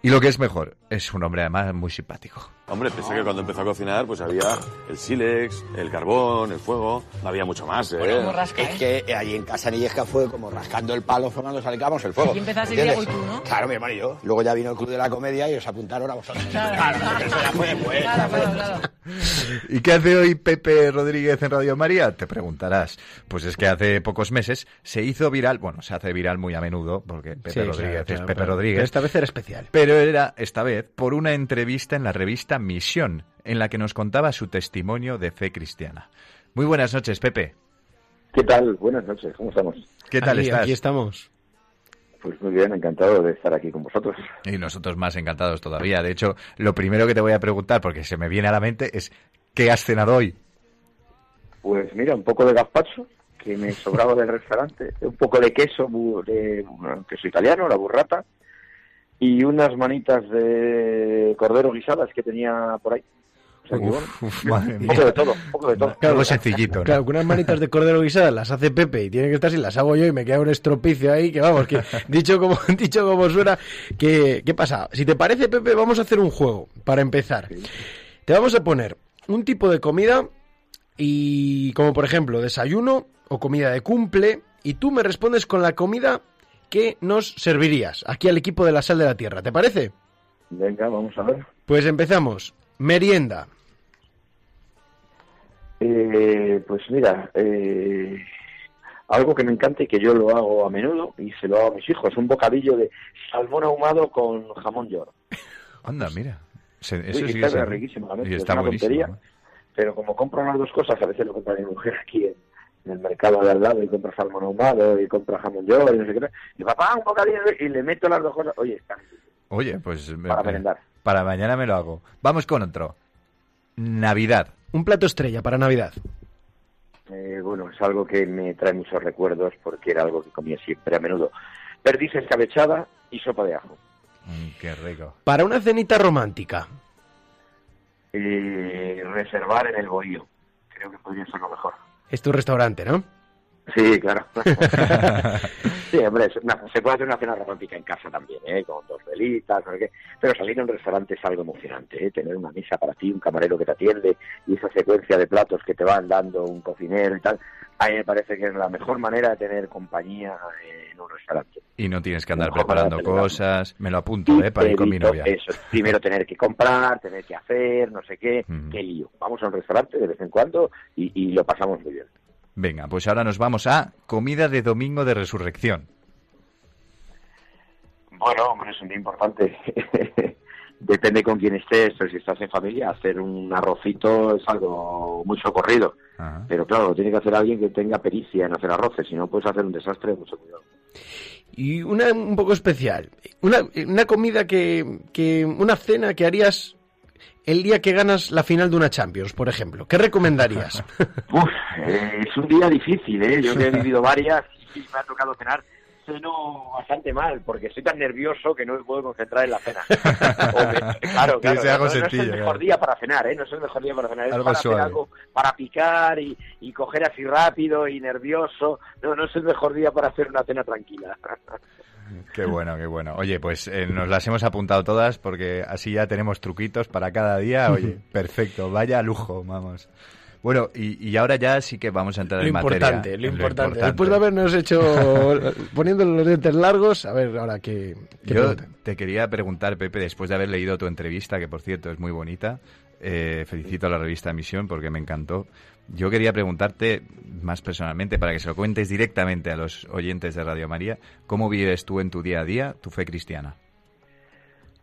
Y lo que es mejor, es un hombre además muy simpático. Hombre, pensé que cuando empezó a cocinar, pues había el sílex, el carbón, el fuego. No había mucho más, ¿eh? Bueno, es que allí en casa en Illesca fue como rascando el palo, formando salgamos el fuego. Aquí empezaste. Diego y tú, ¿no? Claro, mi hermano y yo. Luego ya vino el club de la comedia y os apuntaron a vosotros. Claro, pero eso ya fue después. Claro, claro, claro. ¿Y qué hace hoy Pepe Rodríguez en Radio María? Te preguntarás. Pues es que hace pocos meses se hizo viral, bueno, se hace viral muy a menudo, porque Pepe Sí, Rodríguez claro, es claro, Pepe claro. Rodríguez. Pero esta vez era especial. Pero era, esta vez, por una entrevista en la revista Misión, en la que nos contaba su testimonio de fe cristiana. Muy buenas noches, Pepe. ¿Qué tal? Buenas noches, ¿cómo estamos? ¿Qué tal Aquí- estás? Aquí estamos. Pues muy bien, encantado de estar aquí con vosotros. Y nosotros más encantados todavía. De hecho, lo primero que te voy a preguntar, porque se me viene a la mente, es ¿qué has cenado hoy? Pues mira, un poco de gazpacho, que me sobraba del restaurante, un poco de queso, de bueno, queso italiano, la burrata, y unas manitas de cordero guisadas que tenía por ahí. O sea que, bueno, Uf, madre un mía. poco de todo, un poco de todo. Algo sencillito, ¿no? Claro, que unas manitas de cordero guisadas las hace Pepe y tiene que estar si las hago yo y me queda un estropicio ahí que vamos, que dicho como, dicho como suena, que, ¿qué pasa? Si te parece, Pepe, vamos a hacer un juego para empezar. Te vamos a poner un tipo de comida y como por ejemplo desayuno o comida de cumple y tú me respondes con la comida que nos servirías aquí al equipo de la sal de la tierra. ¿Te parece? Venga, vamos a ver. Pues empezamos. Merienda. Eh, pues mira, eh, algo que me encanta y que yo lo hago a menudo y se lo hago a mis hijos, un bocadillo de salmón ahumado con jamón york. Anda, mira. Se- Uy, eso sí está riquísimo, la y está es una buenísimo. tontería, pero como compro las dos cosas, a veces lo compra mi mujer aquí en, en el mercado de al lado y compra salmón ahumado y compra jamón york y no sé qué. Y papá, un bocadillo y le meto las dos cosas. Oye, está. Oye, pues... me- Para me- merendar. Para mañana me lo hago. Vamos con otro. Navidad. Un plato estrella para Navidad. Eh, bueno, es algo que me trae muchos recuerdos porque era algo que comía siempre a menudo. Perdiz escabechada y sopa de ajo. Mm, qué rico. Para una cenita romántica. Eh, reservar en el bohío. Creo que podría ser lo mejor. Es tu restaurante, ¿no? Sí, claro. sí, hombre, una- se puede hacer una cena romántica en casa también, ¿eh? con dos velitas, no sé qué. pero salir a un restaurante es algo emocionante, ¿eh? tener una mesa para ti, un camarero que te atiende y esa secuencia de platos que te van dando un cocinero y tal, a mí me parece que es la mejor manera de tener compañía en un restaurante. Y no tienes que andar preparando cosas. Me lo apunto, ¿eh? Para ir con mi novia. Eso, primero tener que comprar, tener que hacer, no sé qué, qué lío. Vamos a un restaurante de vez en cuando y, y lo pasamos muy bien. Venga, pues ahora nos vamos a comida de domingo de resurrección. Bueno, hombre, es un día importante. Depende con quién estés, o si estás en familia, hacer un arrocito es algo muy socorrido. Pero claro, lo tiene que hacer alguien que tenga pericia en hacer arroces, si no puedes hacer un desastre, mucho cuidado. Y una un poco especial. Una, una comida que, que. Una cena que harías el día que ganas la final de una Champions, por ejemplo. ¿Qué recomendarías? Uf, eh, es un día difícil, ¿eh? Yo que he vivido varias y me ha tocado cenar, ceno bastante mal, porque estoy tan nervioso que no me puedo concentrar en la cena. Me- claro, claro, no, no es el mejor día para cenar, ¿eh? No es el mejor día para cenar, es Algo para hacer algo para picar y, y coger así rápido y nervioso. No, no es el mejor día para hacer una cena tranquila. Qué bueno, qué bueno. Oye, pues eh, nos las hemos apuntado todas porque así ya tenemos truquitos para cada día. Oye, perfecto, vaya lujo, vamos. Bueno, y, y ahora ya sí que vamos a entrar Lo en materia. importante, lo importante. Después de habernos hecho poniendo los dientes largos, a ver ahora qué, qué Yo pregunta. te quería preguntar, Pepe, después de haber leído tu entrevista, que por cierto es muy bonita, eh, felicito a la revista Misión porque me encantó. Yo quería preguntarte más personalmente, para que se lo cuentes directamente a los oyentes de Radio María, ¿cómo vives tú en tu día a día tu fe cristiana?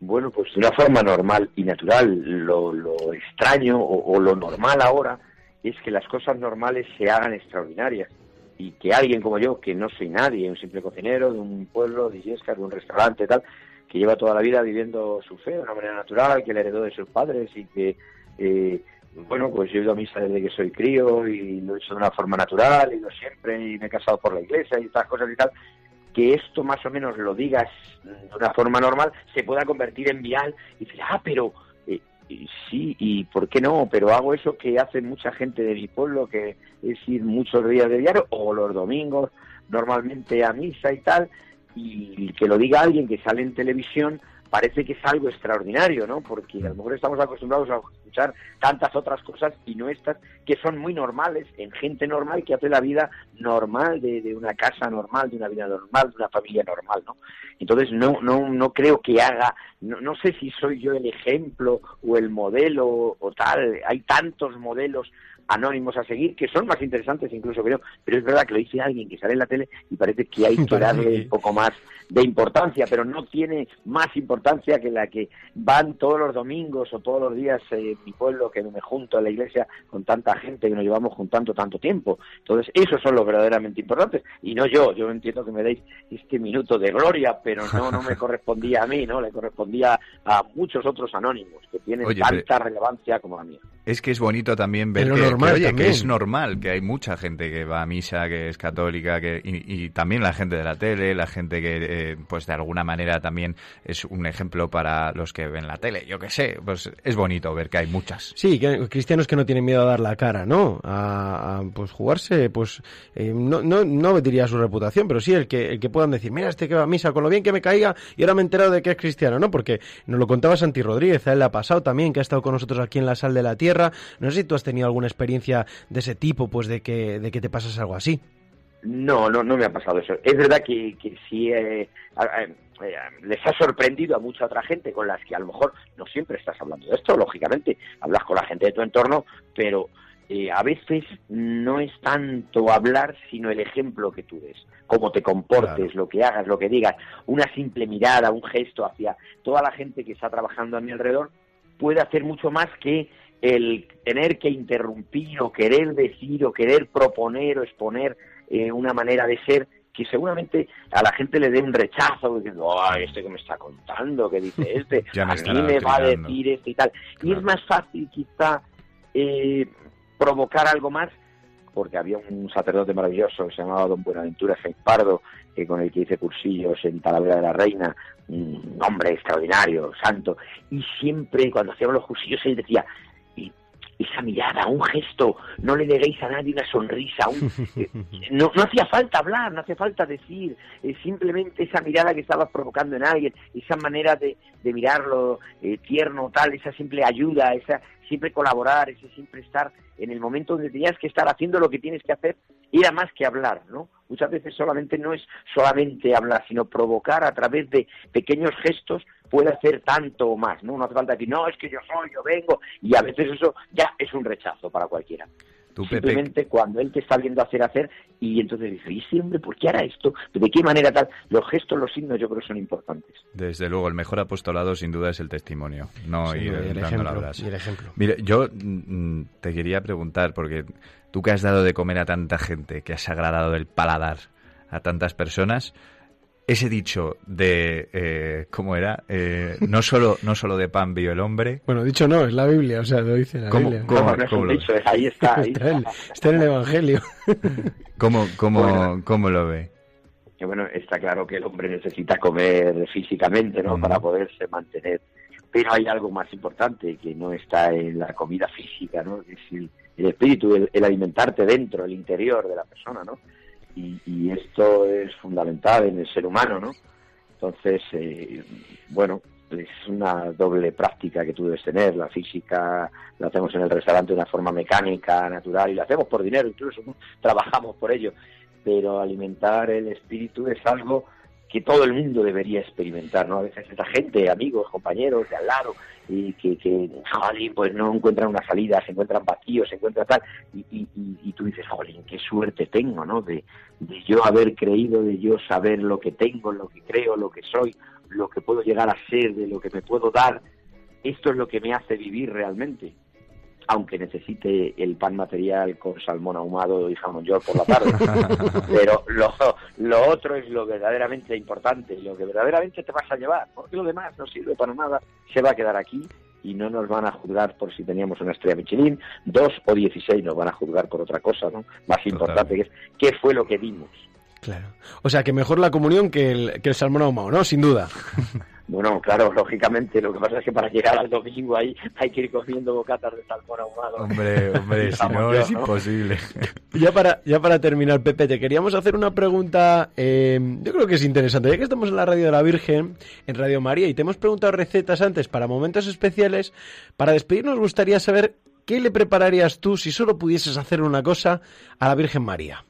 Bueno, pues de una forma normal y natural. Lo, lo extraño o, lo normal ahora es que las cosas normales se hagan extraordinarias y que alguien como yo, que no soy nadie, un simple cocinero de un pueblo, de Illescas, de un restaurante, tal, que lleva toda la vida viviendo su fe de una manera natural, que le heredó de sus padres y que, eh, bueno, pues yo he ido a misa desde que soy crío y lo he hecho de una forma natural, he ido siempre y me he casado por la iglesia y estas cosas y tal, que esto más o menos lo digas de una forma normal, se pueda convertir en vial y decir, ah, pero eh, sí, y por qué no, pero hago eso que hace mucha gente de mi pueblo, que es ir muchos días de diario o los domingos normalmente a misa y tal, y que lo diga alguien que sale en televisión parece que es algo extraordinario, ¿no? Porque a lo mejor estamos acostumbrados a escuchar tantas otras cosas y no estas que son muy normales en gente normal que hace la vida normal de, de una casa normal, de una vida normal, de una familia normal, ¿no? Entonces no no no creo que haga, no, no sé si soy yo el ejemplo o el modelo o, o tal. Hay tantos modelos anónimos a seguir que son más interesantes incluso creo, pero es verdad que lo dice alguien que sale en la tele y parece que hay que darle que- un poco más de importancia, pero no tiene más importancia que la que van todos los domingos o todos los días eh, mi pueblo, que me junto a la iglesia con tanta gente que nos llevamos juntando tanto tiempo. Entonces, esos son los verdaderamente importantes. Y no yo, yo entiendo que me deis este minuto de gloria, pero no, no me correspondía a mí, ¿no? Le correspondía a muchos otros anónimos que tienen Oye, tanta relevancia como la mía. Es que es bonito también ver que, que, normal oye, también. que es normal, que hay mucha gente que va a misa, que es católica, que y, y también la gente de la tele, la gente que, eh, pues de alguna manera también es un ejemplo para los que ven la tele. Yo qué sé, pues es bonito ver que hay muchas. Sí, que, cristianos que no tienen miedo a dar la cara, ¿no? A, a, pues jugarse, pues eh, no, no, no diría su reputación, pero sí el que, el que puedan decir, mira este que va a misa, con lo bien que me caiga, y ahora me he enterado de que es cristiano, ¿no? Porque nos lo contaba Santi Rodríguez, a él le ha pasado también, que ha estado con nosotros aquí en la Sal de la Tierra. No sé si tú has tenido alguna experiencia de ese tipo, pues de que, de que te pasas algo así. No, no, no me ha pasado eso. Es verdad que, que sí eh, eh, eh, les ha sorprendido a mucha otra gente con las que a lo mejor no siempre estás hablando de esto, lógicamente, hablas con la gente de tu entorno, pero eh, a veces no es tanto hablar, sino el ejemplo que tú des, cómo te comportes, lo que hagas, lo que digas, una simple mirada, un gesto hacia toda la gente que está trabajando a mi alrededor, puede hacer mucho más que el tener que interrumpir o querer decir o querer proponer o exponer eh, una manera de ser que seguramente a la gente le dé un rechazo diciendo, ay, este que me está contando, que dice este, a mí me va a adoctrinando". decir esto y tal. Y es más fácil quizá eh, provocar algo más porque había un sacerdote maravilloso que se llamaba Don Buenaventura Pardo, eh, con el que hice cursillos en Talavera de la Reina, un hombre extraordinario, santo, y siempre cuando hacíamos los cursillos él decía, esa mirada, un gesto, no le neguéis a nadie una sonrisa, un- eh, no, hacía falta hablar, no hacía falta decir, eh, simplemente esa mirada que estabas provocando en alguien, esa manera de, de mirarlo eh, tierno, tal, esa simple ayuda, esa siempre colaborar, ese siempre estar en el momento donde tenías que estar haciendo lo que tienes que hacer, era más que hablar, ¿no? Muchas veces solamente no es solamente hablar, sino provocar a través de pequeños gestos puede hacer tanto o más, ¿no? No hace falta decir, no, es que yo soy, yo vengo, y a veces eso ya es un rechazo para cualquiera. Tú, Pepe, Simplemente cuando él te está viendo hacer, hacer, y entonces dice, ¿y ese hombre por qué hará esto? ¿De qué manera tal? Los gestos, los signos yo creo que son importantes. Desde luego, el mejor apostolado sin duda es el testimonio, no Sin ir el dando ejemplo, la brasa. y el ejemplo. Mire, yo mm, te quería preguntar, porque tú que has dado de comer a tanta gente, que has agradado el paladar a tantas personas, ese dicho de, eh, ¿cómo era? Eh, no, solo, no solo de pan vive el hombre. Bueno, dicho no, es la Biblia, o sea, lo dice la ¿Cómo- Biblia. cómo- No, no es cómo dicho, es- ahí está, ahí está, en, está en el Evangelio. ¿Cómo, cómo, Bueno. cómo lo ve? que bueno, está claro que el hombre necesita comer físicamente, ¿no? Para poderse mantener. Pero hay algo más importante que no está en la comida física, ¿no? Que es el, el espíritu, el, el alimentarte dentro, el interior de la persona, ¿no? Y, y esto es fundamental en el ser humano, ¿no? Entonces, eh, bueno, es una doble práctica que tú debes tener. La física la hacemos en el restaurante de una forma mecánica, natural, y la hacemos por dinero, incluso trabajamos por ello. Pero alimentar el espíritu es algo que todo el mundo debería experimentar, ¿no? A veces esta gente, amigos, compañeros de al lado, y que, que jolín, pues no encuentran una salida, se encuentran vacíos, se encuentran tal, y, y, y- tú dices, jolín, qué suerte tengo, ¿no? De, de yo haber creído, de yo saber lo que tengo, lo que creo, lo que soy, lo que puedo llegar a ser, de lo que me puedo dar. Esto es lo que me hace vivir realmente aunque necesite el pan material con salmón ahumado y jamón york por la tarde. Pero lo, lo otro es lo verdaderamente importante, lo que verdaderamente te vas a llevar, porque lo demás no sirve para nada, se va a quedar aquí y no nos van a juzgar por si teníamos una estrella Michelin, dos o dieciséis nos van a juzgar por otra cosa, ¿no? Más importante, que es qué fue lo que dimos. Claro. O sea, que mejor la comunión que el, que el salmón ahumado, ¿no? Sin duda. Bueno, claro, lógicamente, lo que pasa es que para llegar al domingo ahí hay que ir comiendo bocatas de salmón ahumado. Hombre, hombre, si no es imposible. Ya para, ya para terminar, Pepe, te queríamos hacer una pregunta, eh, yo creo que es interesante, ya que estamos en la Radio de la Virgen, en Radio María, y te hemos preguntado recetas antes para momentos especiales, para despedirnos gustaría saber qué le prepararías tú si solo pudieses hacer una cosa a la Virgen María.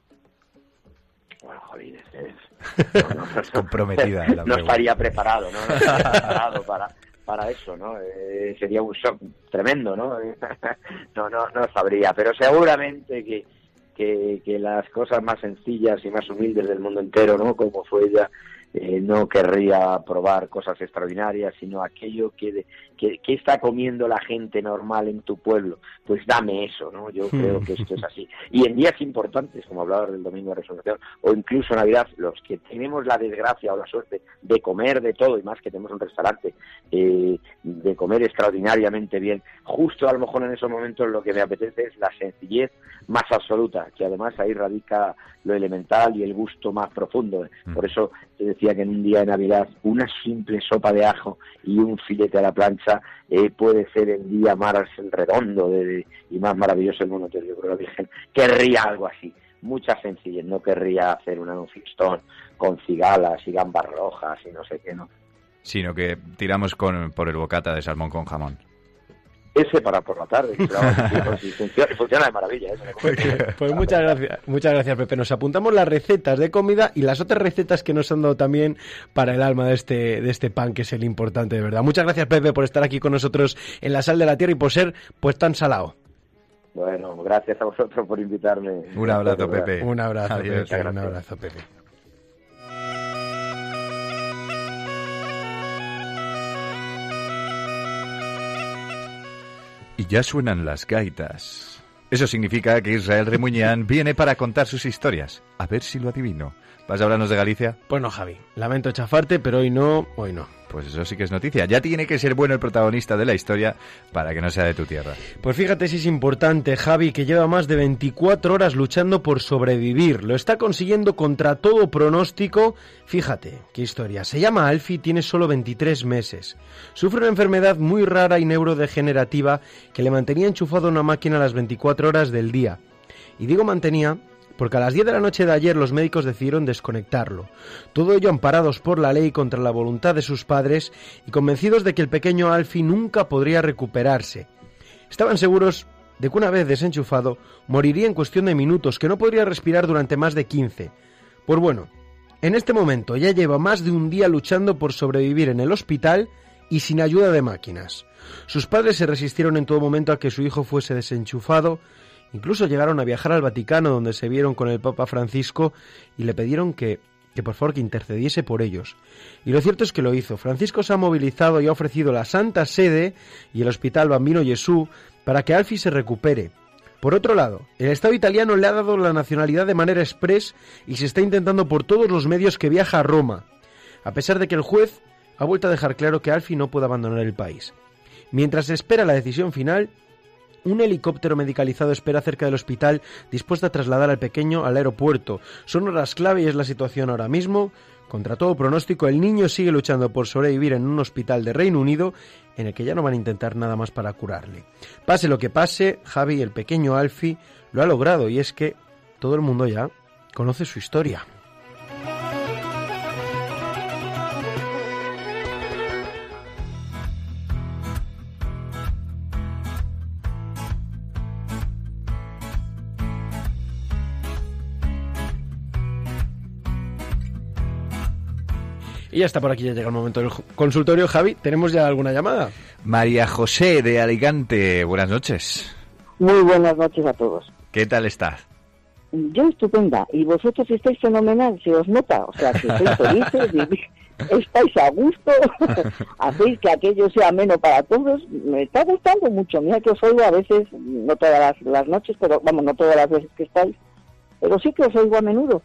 No, no, Comprometida la no estaría preparado, ¿no? No estaría preparado para, para eso, ¿no? Eh, sería un shock tremendo, ¿no? no, no, no sabría, pero seguramente que, que, que las cosas más sencillas y más humildes del mundo entero, ¿no? Como fue ella, eh, no querría probar cosas extraordinarias, sino aquello que, que, que está comiendo la gente normal en tu pueblo. Pues dame eso, ¿no? Yo creo que esto es así. Y en días importantes, como hablaba del Domingo de Resurrección, o incluso Navidad, los que tenemos la desgracia o la suerte de comer de todo, y más que tenemos un restaurante, eh, de comer extraordinariamente bien, justo a lo mejor en esos momentos lo que me apetece es la sencillez más absoluta, que además ahí radica lo elemental y el gusto más profundo. Por eso te que en un día de Navidad una simple sopa de ajo y un filete a la plancha eh, puede ser el día más redondo de- y más maravilloso del mundo. Yo creo que la Virgen querría algo así, mucha sencillez, no querría hacer una un fistón con cigalas y gambas rojas y no sé qué, ¿no? Sino que tiramos con, por el bocata de salmón con jamón. Ese para por la tarde, sí, funciona, funciona de maravilla. ¿eh? Pues muchas gracias, muchas gracias, Pepe. Nos apuntamos las recetas de comida y las otras recetas que nos han dado también para el alma de este, de este pan, que es el importante de verdad. Muchas gracias, Pepe, por estar aquí con nosotros en la sal de la tierra y por ser pues tan salado. Bueno, gracias a vosotros por invitarme. Un abrazo, Pepe. Un abrazo, Adiós. Pepe. Un abrazo, Pepe. Ya suenan las gaitas. Eso significa que Israel Remuñán viene para contar sus historias. A ver si lo adivino. ¿Vas a hablarnos de Galicia? Pues no, Javi. Lamento chafarte, pero hoy no, hoy no. Pues eso sí que es noticia. Ya tiene que ser bueno el protagonista de la historia para que no sea de tu tierra. Pues fíjate si es importante, Javi, que lleva más de 24 horas luchando por sobrevivir. Lo está consiguiendo contra todo pronóstico. Fíjate, qué historia. Se llama Alfie, tiene solo 23 meses. Sufre una enfermedad muy rara y neurodegenerativa que le mantenía enchufado a una máquina las 24 horas del día. Y digo mantenía porque a las 10 de la noche de ayer los médicos decidieron desconectarlo. Todo ello amparados por la ley contra la voluntad de sus padres y convencidos de que el pequeño Alfie nunca podría recuperarse. Estaban seguros de que una vez desenchufado moriría en cuestión de minutos, que no podría respirar durante más de 15. Pues bueno, en este momento ya lleva más de un día luchando por sobrevivir en el hospital y sin ayuda de máquinas. Sus padres se resistieron en todo momento a que su hijo fuese desenchufado, Incluso llegaron a viajar al Vaticano donde se vieron con el Papa Francisco y le pidieron que, que por favor que intercediese por ellos. Y lo cierto es que lo hizo. Francisco se ha movilizado y ha ofrecido la Santa Sede y el Hospital Bambino Jesús para que Alfie se recupere. Por otro lado, el Estado italiano le ha dado la nacionalidad de manera express y se está intentando por todos los medios que viaja a Roma, a pesar de que el juez ha vuelto a dejar claro que Alfie no puede abandonar el país. Mientras se espera la decisión final, un helicóptero medicalizado espera cerca del hospital dispuesto a trasladar al pequeño al aeropuerto. Son horas clave y es la situación ahora mismo. Contra todo pronóstico, el niño sigue luchando por sobrevivir en un hospital de Reino Unido en el que ya no van a intentar nada más para curarle. Pase lo que pase, Javi, el pequeño Alfie, lo ha logrado y es que todo el mundo ya conoce su historia. Y ya está por aquí, ya llega el momento del consultorio. Javi, ¿tenemos ya alguna llamada? María José de Alicante, buenas noches. Muy buenas noches a todos. ¿Qué tal estás? Yo estupenda. Y vosotros estáis fenomenal, se os nota. O sea, que estáis felices, vivís- estáis a gusto, hacéis que aquello sea ameno para todos. Me está gustando mucho. Mira que os oigo a veces, no todas las, las noches, pero vamos, no todas las veces que estáis, pero sí que os oigo a menudo.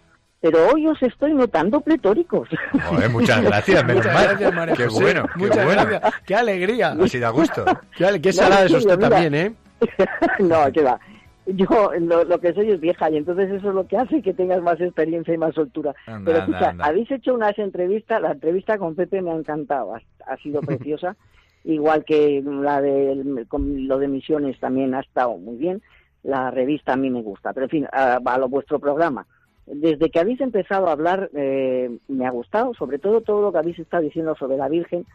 Pero hoy os estoy notando pletóricos. Joder, muchas gracias, menos Muchas mal. gracias, María qué José. bueno, qué Muchas bueno. gracias. ¡Qué alegría! Así da gusto. Qué, ale- qué salada es usted mira. también, ¿eh? no, que va. Yo lo, lo que soy es vieja y entonces eso es lo que hace que tengas más experiencia y más soltura. Anda, Pero anda, escucha, anda. habéis hecho unas entrevistas, la entrevista con Pepe me ha encantado, ha, ha sido preciosa, igual que la de con lo de misiones también ha estado muy bien, la revista a mí me gusta, pero en fin, a, a lo vuestro programa. Desde que habéis empezado a hablar eh, me ha gustado, sobre todo todo lo que habéis estado diciendo sobre la Virgen,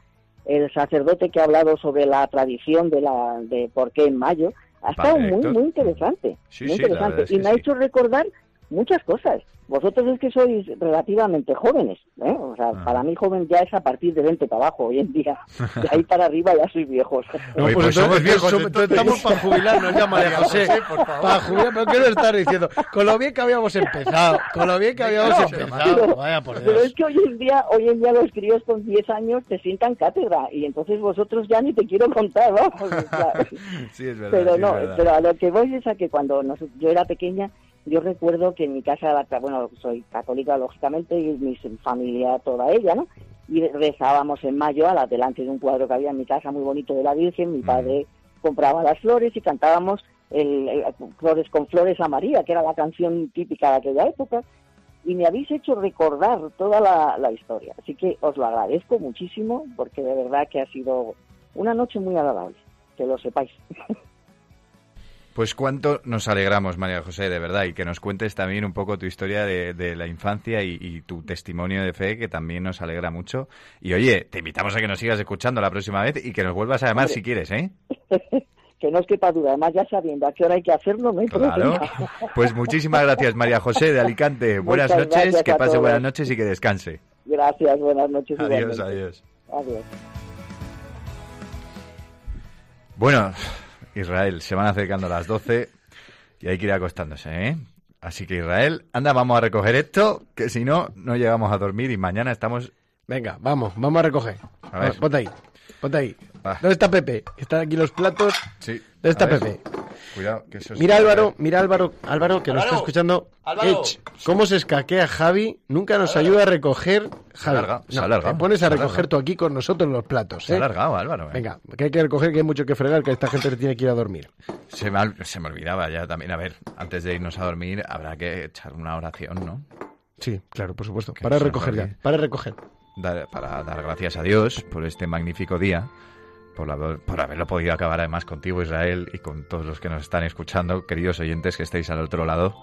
el sacerdote que ha hablado sobre la tradición de la de por qué en mayo, ha estado muy muy interesante, Sí, muy sí, interesante y me ha hecho recordar muchas cosas. Vosotros es que sois relativamente jóvenes, ¿eh? O sea, Ah. para mí joven ya es a partir de 20 para abajo hoy en día. De ahí para arriba ya sois viejos. No, pues, pues entonces, somos viejos, somos- entonces. estamos para jubilarnos ya, María José. José, por favor. Para jubilarnos, ¿qué nos estás diciendo? Con lo bien que habíamos empezado, con lo bien que habíamos No, empezado. pero- Vaya por Pero Dios. es que hoy en día, hoy en día los críos con 10 años te sientan cátedra y entonces vosotros ya ni te quiero contar, vamos. o sea, Sí, es verdad. pero sí, no, verdad. pero a lo que voy es a que cuando nos- yo era pequeña, yo recuerdo que en mi casa, bueno, soy católica lógicamente y mi familia toda ella, ¿no? Y rezábamos en mayo a la delante de un cuadro que había en mi casa muy bonito de la Virgen, mi padre compraba las flores y cantábamos el, el- Flores con Flores a María, que era la canción típica de aquella época, y me habéis hecho recordar toda la, la historia. Así que os lo agradezco muchísimo porque de verdad que ha sido una noche muy agradable, que lo sepáis. Pues cuánto nos alegramos, María José, de verdad, y que nos cuentes también un poco tu historia de, de la infancia y, y tu testimonio de fe, que también nos alegra mucho. Y oye, te invitamos a que nos sigas escuchando la próxima vez y que nos vuelvas a llamar Hombre. si quieres, ¿eh? que no es quepa duda, además ya sabiendo a qué hora hay que hacerlo, no hay Claro. problema. Pues muchísimas gracias, María José de Alicante. Buenas Muchas noches, que pase buenas noches y que descanse. Gracias, buenas noches. Adiós, igualmente. adiós. Adiós. Bueno, Israel, se van acercando las 12 y hay que ir acostándose, ¿eh? Así que Israel, anda, vamos a recoger esto, que si no, no llegamos a dormir y mañana estamos... Venga, vamos, vamos a recoger. A ver. Ponte ahí, ponte ahí. Va. ¿Dónde está Pepe? Están aquí los platos. Sí. ¿Dónde está ver. Pepe? Cuidado, que eso es- Mira Álvaro, mira Álvaro, Álvaro que nos está escuchando. Álvaro. Ech, ¿Cómo se escaquea Javi? Nunca nos ayuda a recoger. Se ha Javi, se ha no, alargado, te pones a se recoger tú aquí con nosotros los platos. Se ha ¿eh? alargado, Álvaro. eh. Venga, que hay que recoger, que hay mucho que fregar, que esta gente se tiene que ir a dormir. Se me, se me olvidaba ya también. A ver, antes de irnos a dormir, habrá que echar una oración, ¿no? Sí, claro, por supuesto. Para se recoger ya, para recoger. Para dar gracias a Dios por este magnífico día, por, la- por haberlo podido acabar además contigo, Israel, y con todos los que nos están escuchando, queridos oyentes que estáis al otro lado,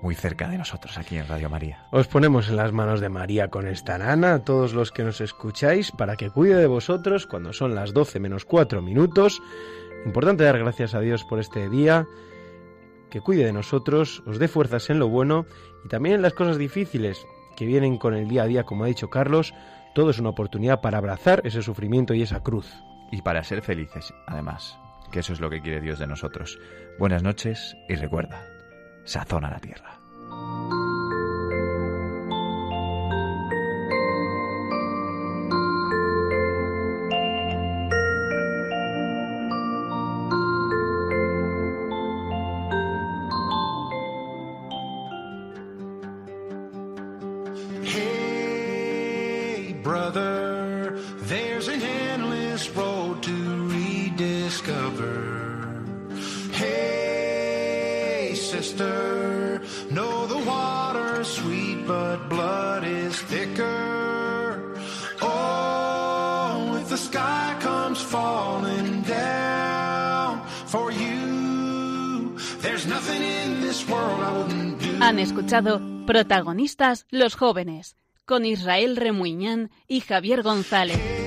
muy cerca de nosotros aquí en Radio María. Os ponemos en las manos de María con esta nana, a todos los que nos escucháis, para que cuide de vosotros cuando son las 12 menos 4 minutos. Importante dar gracias a Dios por este día, que cuide de nosotros, os dé fuerzas en lo bueno y también en las cosas difíciles que vienen con el día a día, como ha dicho Carlos. Todo es una oportunidad para abrazar ese sufrimiento y esa cruz. Y para ser felices, además, que eso es lo que quiere Dios de nosotros. Buenas noches y recuerda, sazona la tierra. Protagonistas los jóvenes con Israel Remuñán y Javier González.